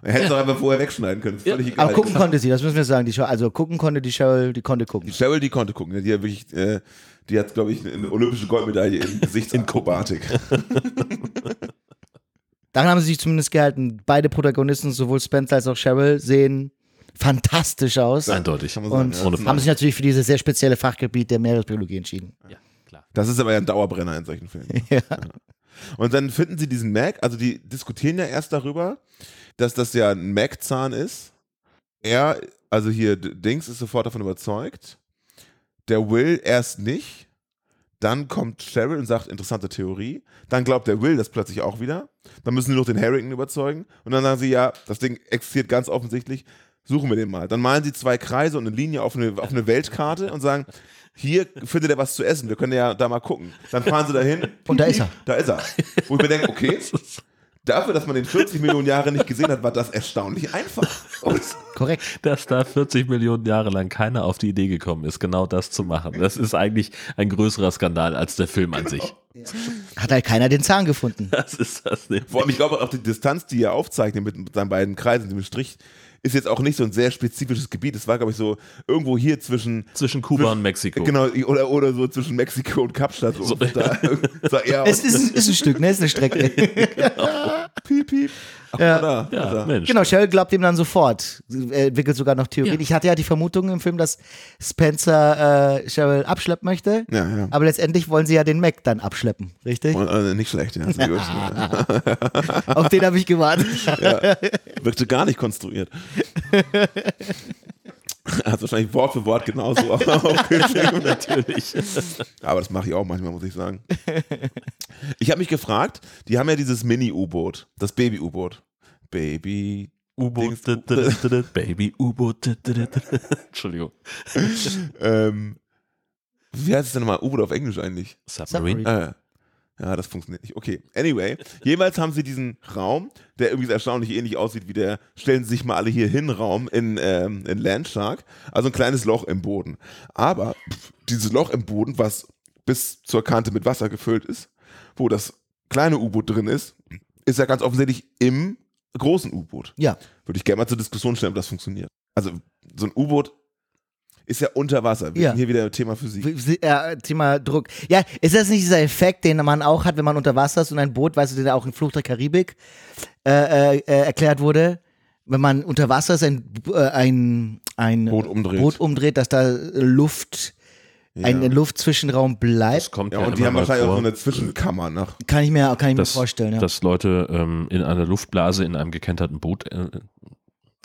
Er hätte es doch einfach vorher wegschneiden können. Ist Ja. völlig egal. Aber gucken konnte sie, das müssen wir sagen. Die also gucken konnte die Cheryl, die konnte gucken. Die Cheryl, die konnte gucken. Die hat wirklich, äh, die hat, glaube ich, eine olympische Goldmedaille [LAUGHS] in Gesichtsakrobatik. Daran haben sie sich zumindest gehalten. Beide Protagonisten, sowohl Spencer als auch Cheryl, sehen fantastisch aus. Eindeutig. Und sagen, ja. haben sich natürlich für dieses sehr spezielle Fachgebiet der Meeresbiologie entschieden. Ja, klar. Das ist aber ja ein Dauerbrenner in solchen Filmen. [LAUGHS] Ja. Und dann finden sie diesen Mac, also die diskutieren ja erst darüber, dass das ja ein Mac-Zahn ist. Er, also hier Dings ist sofort davon überzeugt. Der Will erst nicht. Dann kommt Cheryl und sagt, interessante Theorie. Dann glaubt der Will das plötzlich auch wieder. Dann müssen sie noch den Harrington überzeugen. Und dann sagen sie, ja, das Ding existiert ganz offensichtlich. Suchen wir den mal. Dann malen sie zwei Kreise und eine Linie auf eine, auf eine Weltkarte und sagen, hier findet er was zu essen. Wir können ja da mal gucken. Dann fahren sie dahin. Und da ist er. Da ist er. Wo ich mir denke, okay, dafür, dass man den 40 Millionen Jahre nicht gesehen hat, war das erstaunlich einfach. Und Korrekt. Dass da 40 Millionen Jahre lang keiner auf die Idee gekommen ist, genau das zu machen. Das ist eigentlich ein größerer Skandal als der Film an sich. Hat halt keiner den Zahn gefunden. Das ist das nämlich. vor allem, ich glaube auch die Distanz, die er aufzeichnet mit, mit seinen beiden Kreisen, dem Strich, ist jetzt auch nicht so ein sehr spezifisches Gebiet. Es war, glaube ich, so irgendwo hier zwischen Zwischen Kuba und Mexiko. Genau, oder, oder so zwischen Mexiko und Kapstadt. So, [LAUGHS] [LAUGHS] So. Da, eher Es ist, ist ein Stück, ne? Ist eine Strecke. [LAUGHS] Piep, piep. Ach, Ja. da, Ja, da. Mensch. Genau, Cheryl glaubt ihm dann sofort. Er entwickelt sogar noch Theorien. Ja. Ich hatte ja die Vermutung im Film, dass Spencer äh, Cheryl abschleppen möchte. Ja, ja. Aber letztendlich wollen sie ja den Mac dann abschleppen, richtig? Und, äh, nicht schlecht, ja. [LAUGHS] Auf den habe ich gewartet. Wirkte gar nicht konstruiert. [LAUGHS] Hat [LAUGHS] wahrscheinlich Wort für Wort genauso [LAUGHS] aufgeschrieben. Natürlich. Aber das mache ich auch manchmal, muss ich sagen. Ich habe mich gefragt, die haben ja dieses Mini-U-Boot, das Baby-U-Boot. Baby. U-Boot, Baby, U-Boot. [LAUGHS] Entschuldigung. Ähm, wie heißt es denn nochmal? U-Boot auf Englisch eigentlich? Submarine. Submarine. Ja, das funktioniert nicht. Okay, anyway. Jeweils haben sie diesen Raum, der irgendwie erstaunlich ähnlich aussieht wie der Stellen Sie sich mal alle hier hin Raum in, ähm, in Landshark. Also ein kleines Loch im Boden. Aber pff, dieses Loch im Boden, was bis zur Kante mit Wasser gefüllt ist, wo das kleine U-Boot drin ist, ist ja ganz offensichtlich im großen U-Boot. Ja. Würde ich gerne mal zur Diskussion stellen, ob das funktioniert. Also so ein U-Boot ist ja unter Wasser. Wir Ja. sind hier wieder Thema Physik. Ja, Thema Druck. Ja, ist das nicht dieser Effekt, den man auch hat, wenn man unter Wasser ist und ein Boot, weißt du, der auch in Flucht der Karibik äh, äh, äh, erklärt wurde? Wenn man unter Wasser ist, ein, äh, ein, ein Boot umdreht. Boot umdreht, dass da Luft, ein Ja. Luftzwischenraum Das bleibt, kommt Ja, ja, und die haben wahrscheinlich auch vor, so eine Zwischenkammer nach. kann ich mir, kann ich mir dass, vorstellen. Ja. dass Leute ähm, in einer Luftblase in einem gekenterten Boot äh,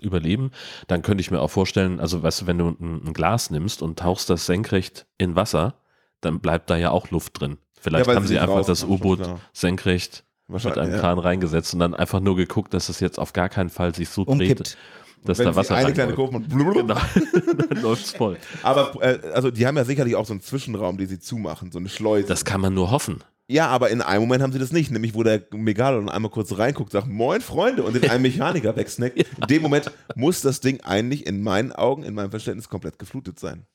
überleben. Dann könnte ich mir auch vorstellen, also weißt du, wenn du ein, ein Glas nimmst und tauchst das senkrecht in Wasser, dann bleibt da ja auch Luft drin. Vielleicht Ja, haben sie einfach das U-Boot senkrecht mit einem ja. Kran reingesetzt und dann einfach nur geguckt, dass es jetzt auf gar keinen Fall sich so dreht, Umkippt. dass Wenn da Wasser eine kleine. Kurve und blub, Genau, [LAUGHS] dann läuft's voll. Aber äh, also die haben ja sicherlich auch so einen Zwischenraum, den sie zumachen, so eine Schleuse. Das kann man nur hoffen. Ja, aber in einem Moment haben sie das nicht, nämlich wo der Megalodon einmal kurz reinguckt, sagt Moin Freunde und den einen Mechaniker wegsnackt. [LAUGHS] In dem Moment muss das Ding eigentlich in meinen Augen, in meinem Verständnis komplett geflutet sein,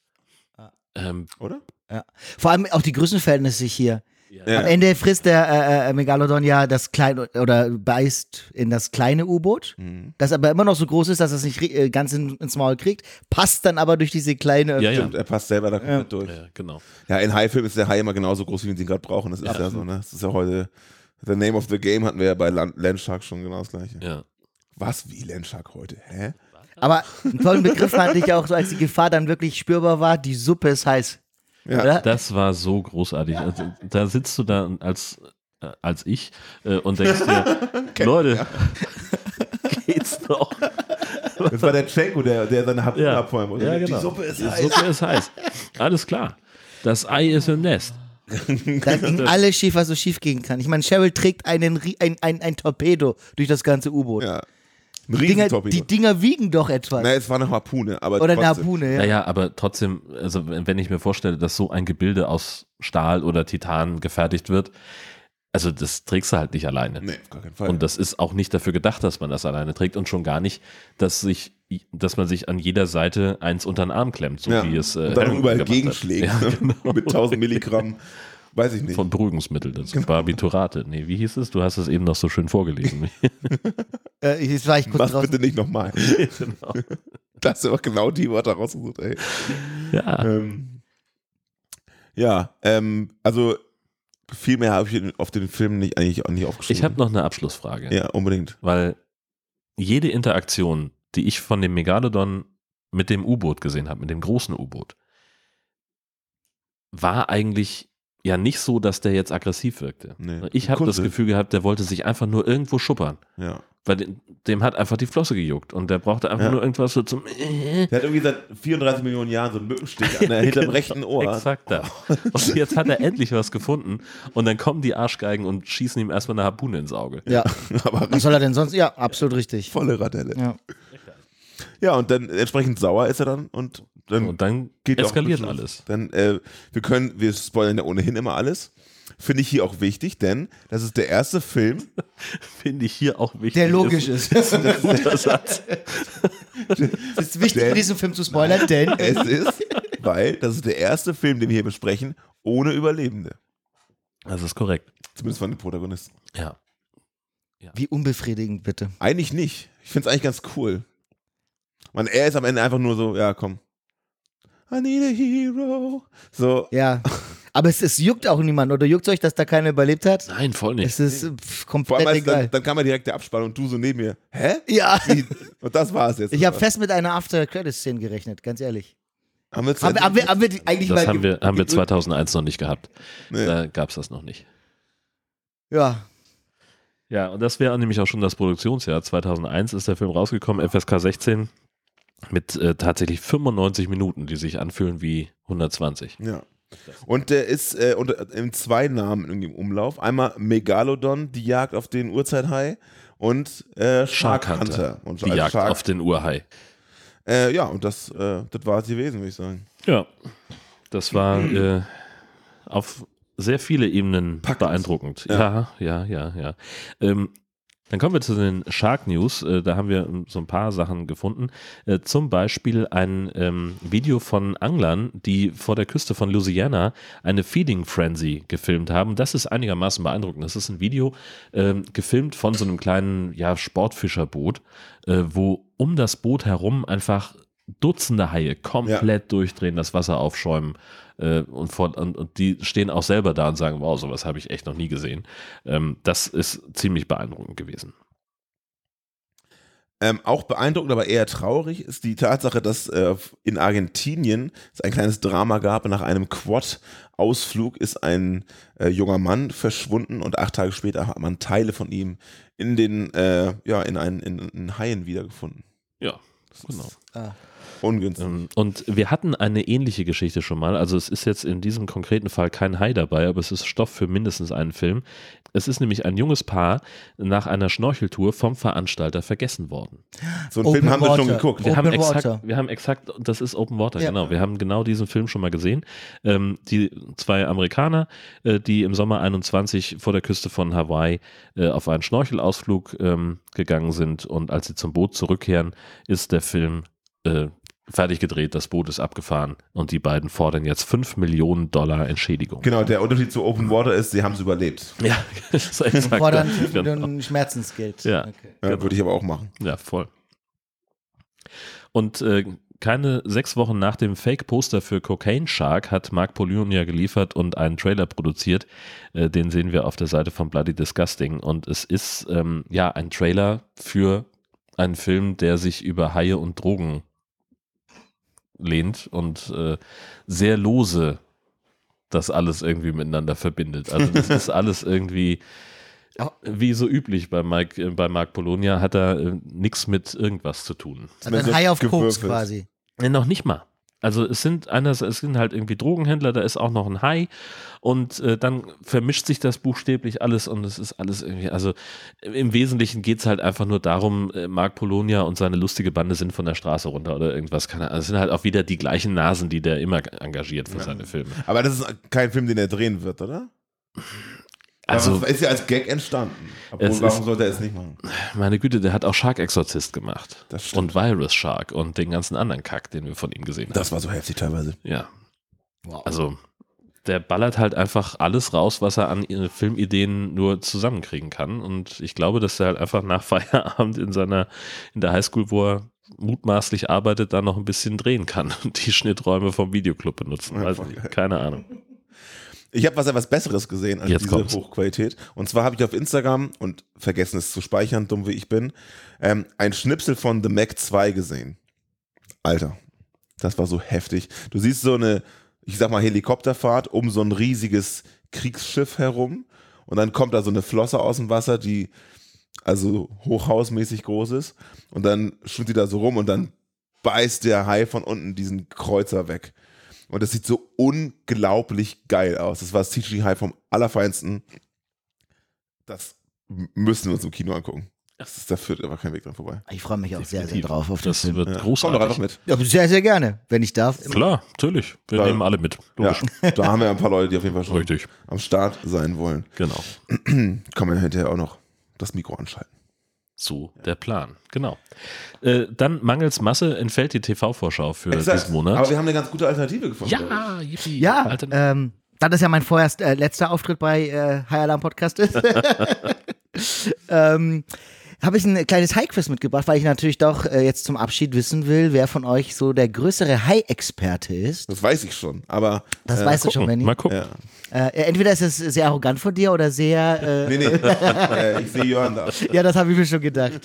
Ähm, oder? Ja. Vor allem auch die Größenverhältnisse hier. Ja. Am Ende frisst der äh, äh, Megalodon ja das kleine oder beißt in das kleine U-Boot, Mhm. das aber immer noch so groß ist, dass es nicht äh, ganz in, ins Maul kriegt, passt dann aber durch diese kleine Ja, ja. Stimmt, er passt selber da komplett durch. ja, genau. Ja, in Haifilm ist der Hai immer genauso groß, wie wir ihn gerade brauchen. Das ist ja, so, ne? Das ist ja heute. The Name of the Game hatten wir ja bei Land Landshark schon genau das gleiche. Ja. Was wie Landshark heute? Hä? Aber einen tollen Begriff fand ich auch so, als die Gefahr dann wirklich spürbar war, die Suppe ist heiß. Ja. Das war so großartig. Also, da sitzt du da als, äh, als ich äh, und denkst dir, [LAUGHS] Leute, [LAUGHS] geht's noch? Das war der Tschenko, der, der seine Harpune Ja. abfeuern wollte. Ja, genau. Die Suppe ist Die heiß. Suppe ist heiß. Alles klar. Das Ei ist im Nest. [LAUGHS] Da ging alles schief, was so schief gehen kann. Ich meine, Cheryl trägt einen, ein, ein, ein Torpedo durch das ganze U-Boot. Ja. Ein Dinger, die Dinger wiegen doch etwas. Na, es war eine Harpune, aber Oder eine trotzdem. Harpune, ja. Naja, aber trotzdem, also wenn ich mir vorstelle, dass so ein Gebilde aus Stahl oder Titan gefertigt wird, also das trägst du halt nicht alleine. Nee, auf gar keinen Fall. Und das ist auch nicht dafür gedacht, dass man das alleine trägt und schon gar nicht, dass sich, dass man sich an jeder Seite eins unter den Arm klemmt, so ja. wie es äh, und dann überall gegenschlägt. Ja, ne? genau. Mit 1000 Milligramm. [LAUGHS] Weiß ich nicht. Von Beruhigungsmittel, das Genau. Barbiturate. Nee, wie hieß es? Du hast es eben noch so schön vorgelesen. [LAUGHS] [LAUGHS] Äh, jetzt war ich kurz Was draußen. bitte nicht nochmal. [LAUGHS] genau. Das ist aber genau die Wörter rausgesucht, ey. Ja, Ähm, ja, ähm, also viel mehr habe ich auf den Film nicht, eigentlich auch nicht aufgeschrieben. ich habe noch eine Abschlussfrage. Ja, unbedingt. Weil jede Interaktion, die ich von dem Megalodon mit dem U-Boot gesehen habe, mit dem großen U-Boot, war eigentlich ja nicht so, dass der jetzt aggressiv wirkte. Nee. Ich habe das. Gefühl gehabt, der wollte sich einfach nur irgendwo schuppern. Ja. Weil dem, dem hat einfach die Flosse gejuckt und der brauchte einfach Ja. nur irgendwas so zum. Der hat irgendwie seit 34 Millionen Jahren so einen Mückenstich an der, [LAUGHS] hinterm Genau. rechten Ohr. Exakt da. [LAUGHS] Und jetzt hat er endlich was gefunden und dann kommen die Arschgeigen und schießen ihm erstmal eine Harpune ins Auge. Ja. [LAUGHS] Aber Was soll er denn sonst? Ja, absolut richtig. volle Radelle. Ja. Ja, und dann entsprechend sauer ist er dann und dann Und dann geht auch eskaliert Beschluss. alles. Dann, äh, wir können, wir spoilern ja ohnehin immer alles. Finde ich hier auch wichtig, denn das ist der erste Film. [LAUGHS] Finde ich hier auch wichtig. Der logisch ist. ist ein guter Satz. [LAUGHS] Es ist wichtig, Denn- in diesem Film zu spoilern, denn [LAUGHS] Es ist, weil das ist der erste Film, den wir hier besprechen, ohne Überlebende. Das ist korrekt. Zumindest von den Protagonisten. Ja. wie unbefriedigend bitte. Eigentlich nicht. Ich finde es eigentlich ganz cool. Man, er ist am Ende einfach nur so, ja, komm. I need a hero. So, Ja. Aber es, es juckt auch niemand, oder juckt euch, dass da keiner überlebt hat? Nein, voll nicht. Es ist pff, vor allem, komplett egal. dann, dann kam ja direkt der Abspann und du so neben mir. Hä? ja. Wie? Und das war es jetzt. Ich habe fest mit einer After-Credit-Szene gerechnet, ganz ehrlich. Haben wir, Haben haben wir, haben wir eigentlich Das mal. haben wir, haben wir ge- 2001 noch nicht gehabt. Nee. Da gab es das noch nicht. Ja. Ja, und das wäre nämlich auch schon das Produktionsjahr. 2001 ist der Film rausgekommen, FSK 16, mit äh, tatsächlich 95 Minuten, die sich anfühlen wie 120. Ja. Und der ist äh, unter, in zwei Namen irgendwie im Umlauf. Einmal Megalodon, die Jagd auf den Urzeithai und äh, Shark, Shark Hunter. Hunter, Und Die als Jagd Shark, auf den Urhai. äh, ja, und das, äh, das war es gewesen, würde ich sagen. Ja, das war äh, auf sehr viele Ebenen Packend. beeindruckend. Ja, ja, ja, ja. Ähm, dann kommen wir zu den Shark News. Äh, da haben wir ähm, so ein paar Sachen gefunden. Äh, zum Beispiel ein ähm, Video von Anglern, die vor der Küste von Louisiana eine Feeding Frenzy gefilmt haben. Das ist einigermaßen beeindruckend. Das ist ein Video ähm, gefilmt von so einem kleinen ja, Sportfischerboot, äh, wo um das Boot herum einfach Dutzende Haie komplett durchdrehen, das Wasser aufschäumen äh, und, vor, und, und die stehen auch selber da und sagen, wow, sowas habe ich echt noch nie gesehen. Ähm, das ist ziemlich beeindruckend gewesen. Ähm, auch beeindruckend, aber eher traurig ist die Tatsache, dass äh, in Argentinien es ein kleines Drama gab. Nach einem Quad-Ausflug ist ein äh, junger Mann verschwunden und acht Tage später hat man Teile von ihm in den, äh, ja, in einen in, in Haien wiedergefunden. Ja, genau. Ungünstig. Ähm, Und wir hatten eine ähnliche Geschichte schon mal. Also es ist jetzt in diesem konkreten Fall kein Hai dabei, aber es ist Stoff für mindestens einen Film. Es ist nämlich ein junges Paar nach einer Schnorcheltour vom Veranstalter vergessen worden. So einen Film Open haben wir schon Water. geguckt. Wir Open haben, exakt, Water. wir haben exakt, das ist Open Water, Ja. genau. Wir haben genau diesen Film schon mal gesehen. Ähm, die zwei Amerikaner, äh, die im Sommer 21 vor der Küste von Hawaii äh, auf einen Schnorchelausflug ähm, gegangen sind und als sie zum Boot zurückkehren, ist der Film äh, fertig gedreht, das Boot ist abgefahren und die beiden fordern jetzt 5 Millionen Dollar Entschädigung. Genau, der Unterschied zu Open Water ist, sie haben es überlebt. Ja, [LAUGHS] das ist exakt. Fordern 5 genau. Millionen Schmerzensgeld. Ja. Okay. Ja, Würde ich aber auch machen. Ja, voll. Und äh, keine sechs Wochen nach dem Fake-Poster für Cocaine Shark hat Mark Polionia geliefert und einen Trailer produziert. Äh, den sehen wir auf der Seite von Bloody Disgusting. Und es ist ähm, ja ein Trailer für einen Film, der sich über Haie und Drogen lehnt und äh, sehr lose das alles irgendwie miteinander verbindet. Also das [LAUGHS] ist alles irgendwie wie so üblich bei Mike, äh, bei Mark Polonia hat er äh, nichts mit irgendwas zu tun. Also ein Hai auf Koks quasi. Äh, noch nicht mal. Also es sind einerseits, es sind halt irgendwie Drogenhändler, da ist auch noch ein Hai und äh, dann vermischt sich das buchstäblich alles und es ist alles irgendwie, also im Wesentlichen geht es halt einfach nur darum, äh, Mark Polonia und seine lustige Bande sind von der Straße runter oder irgendwas. Keine, also es sind halt auch wieder die gleichen Nasen, die der immer engagiert für seine Filme. Aber das ist kein Film, den er drehen wird, oder? Also Aber ist ja als Gag entstanden. Obwohl, warum ist- sollte er es nicht machen? meine Güte, der hat auch Shark Exorcist gemacht Das stimmt. und Virus Shark und den ganzen anderen Kack, den wir von ihm gesehen haben. Das war so heftig teilweise. Ja, Wow. Also, der ballert halt einfach alles raus, was er an Filmideen nur zusammenkriegen kann. Und ich glaube, dass er halt einfach nach [LAUGHS] Feierabend in seiner, in der Highschool, wo er mutmaßlich arbeitet, da noch ein bisschen drehen kann und die Schnitträume vom Videoclub benutzen. Weiß nicht, keine Ahnung. Ich habe was etwas Besseres gesehen als Jetzt diese kommt's. Hochqualität. Und zwar habe ich auf Instagram, und vergessen es zu speichern, dumm wie ich bin, ähm, ein Schnipsel von The Mac 2 gesehen. Alter, das war so heftig. Du siehst so eine, ich sag mal, Helikopterfahrt um so ein riesiges Kriegsschiff herum. Und dann kommt da so eine Flosse aus dem Wasser, die also hochhausmäßig groß ist. Und dann schwimmt die da so rum und dann beißt der Hai von unten diesen Kreuzer weg. Und das sieht so unglaublich geil aus. Das war das CGI High vom Allerfeinsten. Das müssen wir uns im Kino angucken. Das ist, da führt aber kein Weg dran vorbei. Ich freue mich auch sehr, sehr Definitiv. drauf auf Das Film. wird Ja. Komm doch großartig. einfach mit. Ja, sehr, sehr gerne, wenn ich darf. Klar, natürlich. Wir Klar. nehmen alle mit. Ja, da haben wir ein paar Leute, die auf jeden Fall schon Richtig. am Start sein wollen. Genau. Kann man hinterher auch noch das Mikro anschalten. So der Plan. Genau. Äh, dann mangels Masse entfällt die TV-Vorschau für Exakt. diesen Monat. Aber wir haben eine ganz gute Alternative gefunden. ja, yippie. Ja, ähm, da das ja mein vorerst äh, letzter Auftritt bei äh, High Alarm Podcast ist, [LAUGHS] ähm, habe ich ein kleines High-Quiz mitgebracht, weil ich natürlich doch äh, jetzt zum Abschied wissen will, wer von euch so der größere High-Experte ist. Das weiß ich schon. Aber Das äh, weißt du schon, gucken, Benny. mal gucken. ja. Äh, entweder ist es sehr arrogant von dir oder sehr. Äh, [LAUGHS] Nee, nee. [LAUGHS] äh, ich sehe Jörn da. Ja, das habe ich mir schon gedacht.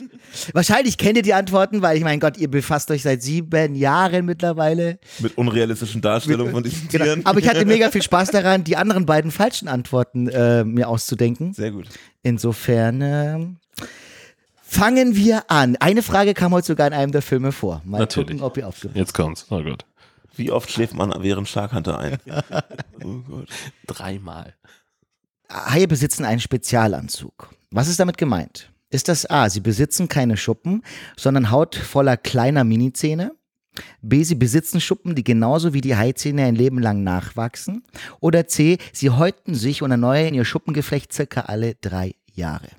Wahrscheinlich kennt ihr die Antworten, weil ich mein Gott, ihr befasst euch seit sieben Jahren mittlerweile. Mit unrealistischen Darstellungen von diesen Genau. Tieren. Aber ich hatte mega viel Spaß [LAUGHS] daran, die anderen beiden falschen Antworten äh, mir auszudenken. Sehr gut. Insofern ähm, fangen wir an. Eine Frage kam heute sogar in einem der Filme vor. Mal Natürlich. gucken, ob ihr aufgepasst Jetzt kommt's. Oh Gott. Wie oft schläft man während Shark Hunter ein? [LAUGHS] oh Gott. Dreimal. Haie besitzen einen Spezialanzug. Was ist damit gemeint? Ist das A, sie besitzen keine Schuppen, sondern Haut voller kleiner Minizähne? B. Sie besitzen Schuppen, die genauso wie die Haizähne ein Leben lang nachwachsen. Oder C. Sie häuten sich und erneuern ihr Schuppengeflecht circa alle drei Jahre.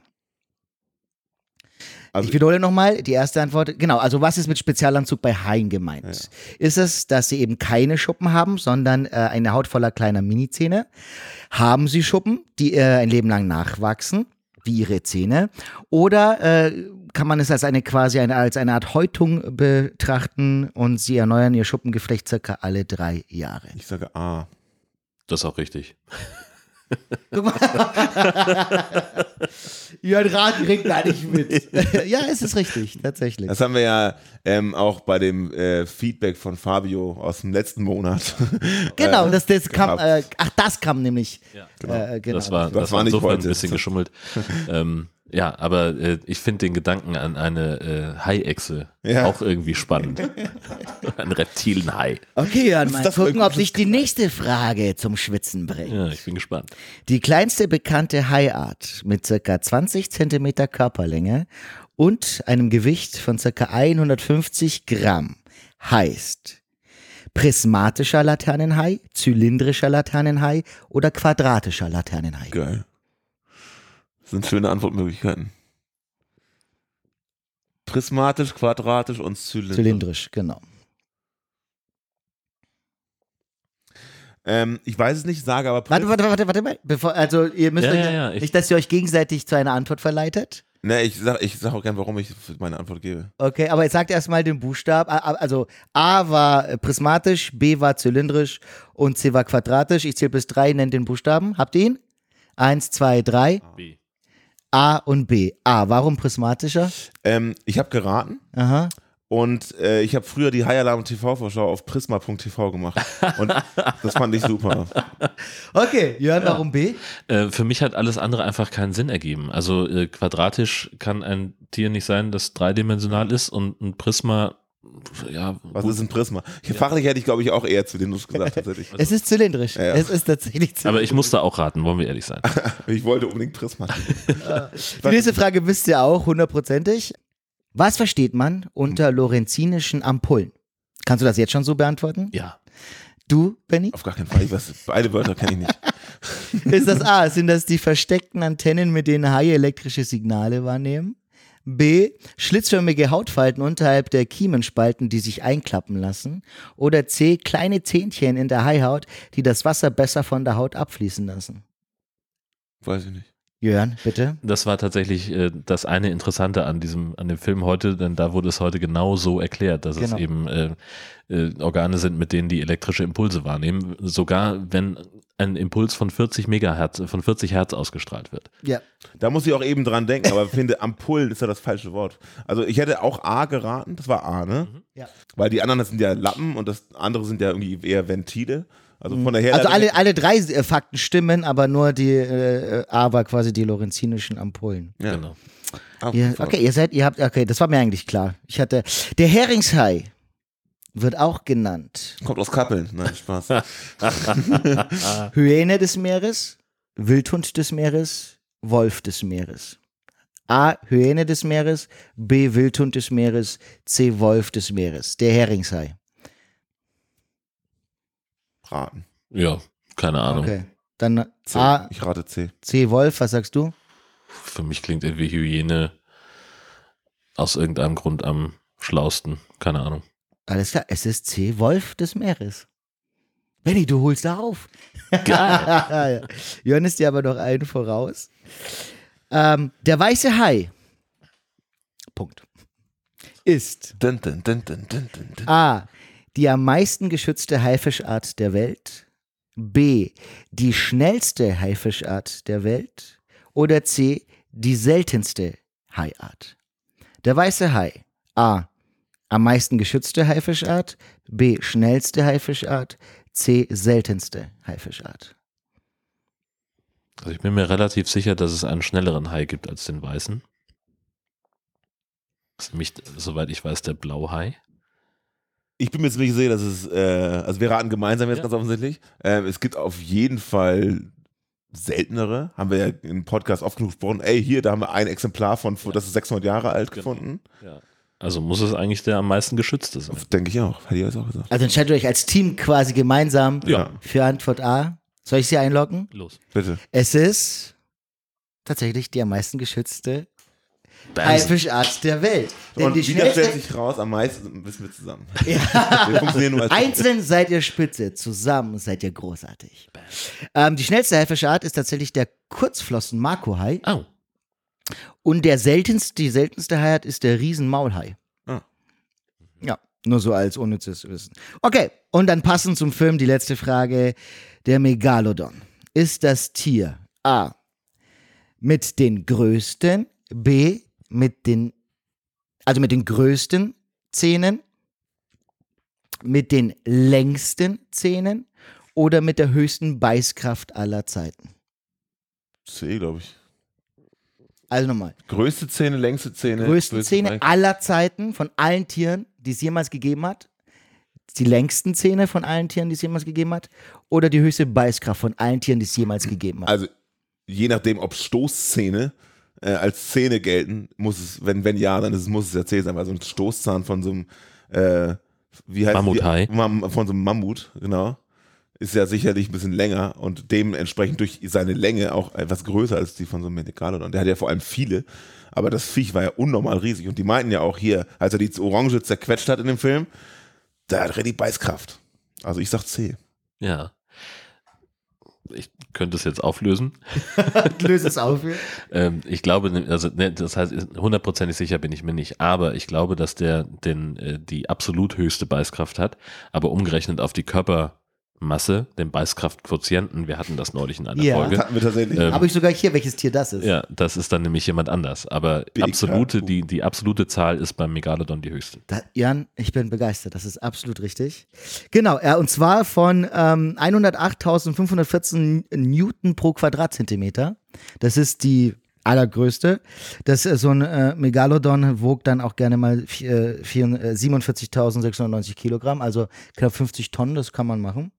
Also ich wiederhole nochmal, die erste Antwort, genau, also was ist mit Spezialanzug bei Haien gemeint? Ist es, dass sie eben keine Schuppen haben, sondern äh, eine Haut voller kleiner Minizähne? Haben sie Schuppen, die äh, ein Leben lang nachwachsen, wie ihre Zähne? Oder äh, kann man es als eine quasi eine, als eine Art Häutung betrachten und sie erneuern ihr Schuppengeflecht circa alle drei Jahre? ich sage A. Das ist auch richtig. Guck mal. [LAUGHS] Jörn Rath kriegt gar nicht mit. ja, es ist richtig, tatsächlich. Das haben wir ja ähm, auch bei dem äh, Feedback von Fabio aus dem letzten Monat. [LAUGHS] Genau, äh, das, das kam, äh, ach, das kam nämlich. Genau. Äh, genau. Das war, Das das war nicht insofern ein bisschen geschummelt. [LAUGHS] ähm, ja, aber äh, ich finde den Gedanken an eine äh, Haiechse Ja. auch irgendwie spannend. [LAUGHS] ein Reptilenhai. Okay, Jörn, mal gucken, ob dich die nächste Frage zum Schwitzen bringt. Ja, ich bin gespannt. Die kleinste bekannte Haiart mit circa 20 Zentimeter Körperlänge und einem Gewicht von circa 150 Gramm heißt prismatischer Laternenhai, zylindrischer Laternenhai oder quadratischer Laternenhai. Geil. Das sind schöne Antwortmöglichkeiten. Prismatisch, quadratisch und zylindrisch. Zylindrisch, genau. Ähm, ich weiß es nicht, sage aber Warte, warte, warte, warte mal. Bevor, also ihr müsst Ja, euch, ja, ja, ich- nicht, dass ihr euch gegenseitig zu einer Antwort verleitet. Ne, ich sag, ich sag auch gern, warum ich meine Antwort gebe. Okay, aber jetzt sagt erstmal den Buchstaben. Also A war äh, prismatisch, B war zylindrisch und C war quadratisch. Ich zähle bis drei, nennt den Buchstaben. Habt ihr ihn? Eins, zwei, drei. B. A und B. A, warum prismatischer? Ähm, ich habe geraten Aha. und äh, ich habe früher die High Alarm TV-Vorschau auf prisma.tv gemacht. Und [LAUGHS] das fand ich super. Okay, Jörn, warum B? Äh, für mich hat alles andere einfach keinen Sinn ergeben. Also äh, quadratisch kann ein Tier nicht sein, das dreidimensional ist und ein Prisma, ja, Was gut. ist ein Prisma? Ich, Fachlich hätte ich, glaube ich, auch eher zylindrisch gesagt, tatsächlich. [LAUGHS] Es ist zylindrisch. Ja. Es ist tatsächlich zylindrisch. aber ich musste auch raten, wollen wir ehrlich sein. [LAUGHS] Ich wollte unbedingt Prisma. [LAUGHS] Die nächste Frage wisst ihr auch hundertprozentig. Was versteht man unter lorenzinischen Ampullen? Kannst du das jetzt schon so beantworten? Ja. Du, Benny? Auf gar keinen Fall. Ich weiß, beide Wörter kenne ich nicht. Ist das A? Sind das die versteckten Antennen, mit denen Haie elektrische Signale wahrnehmen? B. Schlitzförmige Hautfalten unterhalb der Kiemenspalten, die sich einklappen lassen? Oder C. Kleine Zähnchen in der Haihaut, die das Wasser besser von der Haut abfließen lassen? Weiß ich nicht. Jörn, bitte. Das war tatsächlich äh, das eine Interessante an diesem, an dem Film heute, denn da wurde es heute genau so erklärt, dass Genau. es eben äh, äh, Organe sind, mit denen die elektrische Impulse wahrnehmen. Sogar wenn ein Impuls von 40 Megahertz, von 40 Hertz ausgestrahlt wird. Ja. Da muss ich auch eben dran denken, aber ich finde, Ampullen ist ja das falsche Wort. Also ich hätte auch A geraten, das war A, ne? Ja. Weil die anderen das sind ja Lappen und das andere sind ja irgendwie eher Ventile. Also von der Also alle, alle drei äh, Fakten stimmen, aber nur die äh, A war quasi die lorenzinischen Ampullen. ja. Genau. Ihr, voll. okay, ihr seid, ihr habt, okay, das war mir eigentlich klar. Ich hatte, der Heringshai wird auch genannt Kommt aus Kappeln. Nein, Spaß. [LAUGHS] Hyäne des Meeres, Wildhund des Meeres, Wolf des Meeres. A. Hyäne des Meeres, B. Wildhund des Meeres, C. Wolf des Meeres. Der Heringshai. Raten. Ja, keine Ahnung. Okay. Dann C. A. Ich rate C. C. Wolf, was sagst du? Für mich klingt irgendwie Hyäne aus irgendeinem Grund am schlausten. Keine Ahnung. Alles klar, es ist C. Wolf des Meeres. Benny, du holst da auf. Geil. [LAUGHS] Jörn ist dir aber noch einen voraus. Ähm, der weiße Hai. Punkt. Ist Dun, dun, dun, dun, dun, dun, dun. A. Die am meisten geschützte Haifischart der Welt. B. Die schnellste Haifischart der Welt. Oder C. Die seltenste Haiart. Der weiße Hai. A. Am meisten geschützte Haifischart. B. Schnellste Haifischart. C. Seltenste Haifischart. Also ich bin mir relativ sicher, dass es einen schnelleren Hai gibt als den weißen. Das ist nämlich, soweit ich weiß, der Blauhai. Ich bin mir ziemlich sicher, dass es, äh, also wir raten gemeinsam jetzt Ja. ganz offensichtlich. Ähm, es gibt auf jeden Fall seltenere. Haben wir ja im Podcast oft genug gesprochen. Ey, hier, da haben wir ein Exemplar von, das ist 600 Jahre alt Genau. gefunden. Ja. Also muss es eigentlich der am meisten geschützte sein. Denke ich auch. Hätte ich auch gesagt. Also entscheidet euch als Team quasi gemeinsam Ja. für Antwort A. Soll ich sie einloggen? Los. Bitte. Es ist tatsächlich die am meisten geschützte Bams. Haifischart der Welt. Denn Und die wieder stellt sich raus, am meisten wissen wir zusammen. [LAUGHS] Wir funktionieren nur als einzeln seid ihr spitze, zusammen seid ihr großartig. Ähm, die schnellste Haifischart ist tatsächlich der Kurzflossen Makohai Oh. und der seltenste, die seltenste Haiart ist der Riesenmaulhai. Ah. Ja, nur so als unnützes Wissen. Okay, und dann passend zum Film die letzte Frage. Der Megalodon ist das Tier A mit den größten, B mit den, also mit den größten Zähnen, mit den längsten Zähnen oder mit der höchsten Beißkraft aller Zeiten. C, glaube ich. Also nochmal. Größte Zähne, längste Zähne. größte Zähne Bein- aller Zeiten von allen Tieren, die es jemals gegeben hat. Die längsten Zähne von allen Tieren, die es jemals gegeben hat. Oder die höchste Beißkraft von allen Tieren, die es jemals gegeben hat. Also, je nachdem, ob Stoßzähne äh, als Zähne gelten, muss es, wenn, wenn ja, dann ist, es- muss es ja C sein, weil so ein Stoßzahn von so einem, äh, wie heißt Mammuthai. Mam, von so einem Mammut, genau, ist ja sicherlich ein bisschen länger und dementsprechend durch seine Länge auch etwas größer als die von so einem Megalodon. Der hat ja vor allem viele, aber das Viech war ja unnormal riesig und die meinten ja auch hier, als er die Orange zerquetscht hat in dem Film, da hat er die Beißkraft. Also ich sag C. Ja. Ich könnte es jetzt auflösen. [LAUGHS] Löse es auf. Ähm, ich glaube, ne, also ne, das heißt, hundertprozentig sicher bin ich mir nicht, aber ich glaube, dass der den, äh, die absolut höchste Beißkraft hat, aber umgerechnet auf die Körpermasse, den Beißkraftquotienten, wir hatten das neulich in einer Ja. Das Folge. hatten wir tatsächlich. Ähm, Habe ich sogar hier, welches Tier das ist. Ja, das ist dann nämlich jemand anders. Aber BK. absolute, die, die absolute Zahl ist beim Megalodon die höchste. Da, Jan, ich bin begeistert. Das ist absolut richtig. Genau, ja, und zwar von ähm, 108.514 Newton pro Quadratzentimeter. Das ist die allergrößte. Das ist so ein äh, Megalodon wog dann auch gerne mal äh, 47.690 Kilogramm, also knapp 50 Tonnen. Das kann man machen.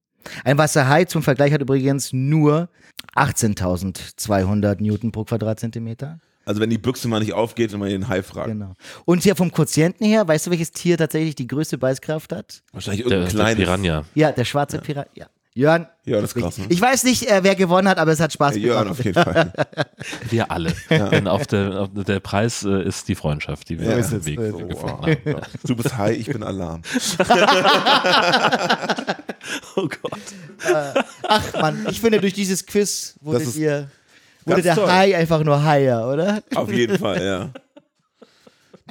Ein Wasserhai zum Vergleich hat übrigens nur 18.200 Newton pro Quadratzentimeter. Also wenn die Büchse mal nicht aufgeht und man den Hai fragt. Genau. Und hier vom Quotienten her, weißt du, welches Tier tatsächlich die größte Beißkraft hat? Wahrscheinlich Der, irgendein der kleines. Piranha. Ja, der schwarze Pirat. Ja. Jörn. Ja, das ist krass, ne? Ich weiß nicht, äh, wer gewonnen hat, aber es hat Spaß Ja, gemacht. auf jeden Fall. [LAUGHS] Wir alle. Denn auf der, auf der Preis äh, ist die Freundschaft, die wir Ja, auf ist dem es, Weg äh, es. gefunden Wow. haben. Du bist Hai, ich bin Alarm. [LAUGHS] Oh Gott. Ach man, ich finde, durch dieses Quiz wurde, Das ist ihr, wurde der toll. Hai einfach nur Haier, oder? Auf jeden Fall, ja.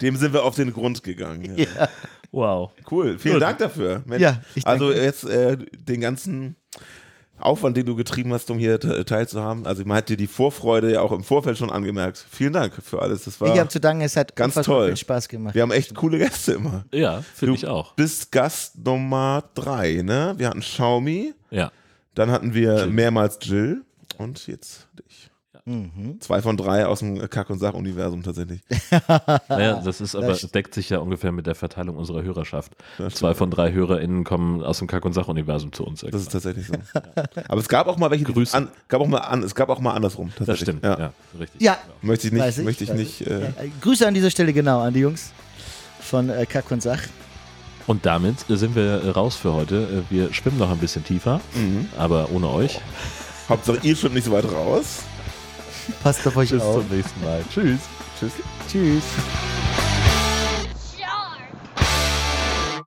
Dem sind wir auf den Grund gegangen. Ja. Wow. Cool, vielen Gut. Dank dafür. Mensch, Ja, also jetzt äh, den ganzen Aufwand, den du getrieben hast, um hier te- teilzuhaben. Also man hat dir die Vorfreude ja auch im Vorfeld schon angemerkt. Vielen Dank für alles. Das war, Ich habe zu danken, es hat Ganz toll. viel Spaß gemacht. wir haben echt coole Gäste immer. Ja, finde ich auch. bist Gast Nummer drei, ne? Wir hatten Xiaomi, Ja. dann hatten wir Jill. mehrmals Jill und jetzt dich. Mhm. Zwei von drei aus dem Kack- und Sach-Universum tatsächlich. [LAUGHS] Naja, das ist aber, Das- deckt sich ja ungefähr mit der Verteilung unserer Hörerschaft. Zwei von drei HörerInnen kommen aus dem Kack- und Sach-Universum zu uns. Das ist tatsächlich so. [LAUGHS] Aber es gab auch mal welche, Grüße. an, gab auch mal an, es gab auch mal andersrum. das Tatsächlich. stimmt, Ja. ja, richtig. Ja, Möchte ich weiß nicht, möchte ich nicht. Äh, Ja, äh, Grüße an dieser Stelle genau an die Jungs von äh, Kack und Sach. Und damit äh, sind wir äh, raus für heute. Wir schwimmen noch ein bisschen tiefer, mhm. aber ohne euch. Hauptsache ihr schwimmt nicht so weit raus. Passt auf euch Bis auf. zum nächsten Mal. Tschüss. Tschüss. Tschüss.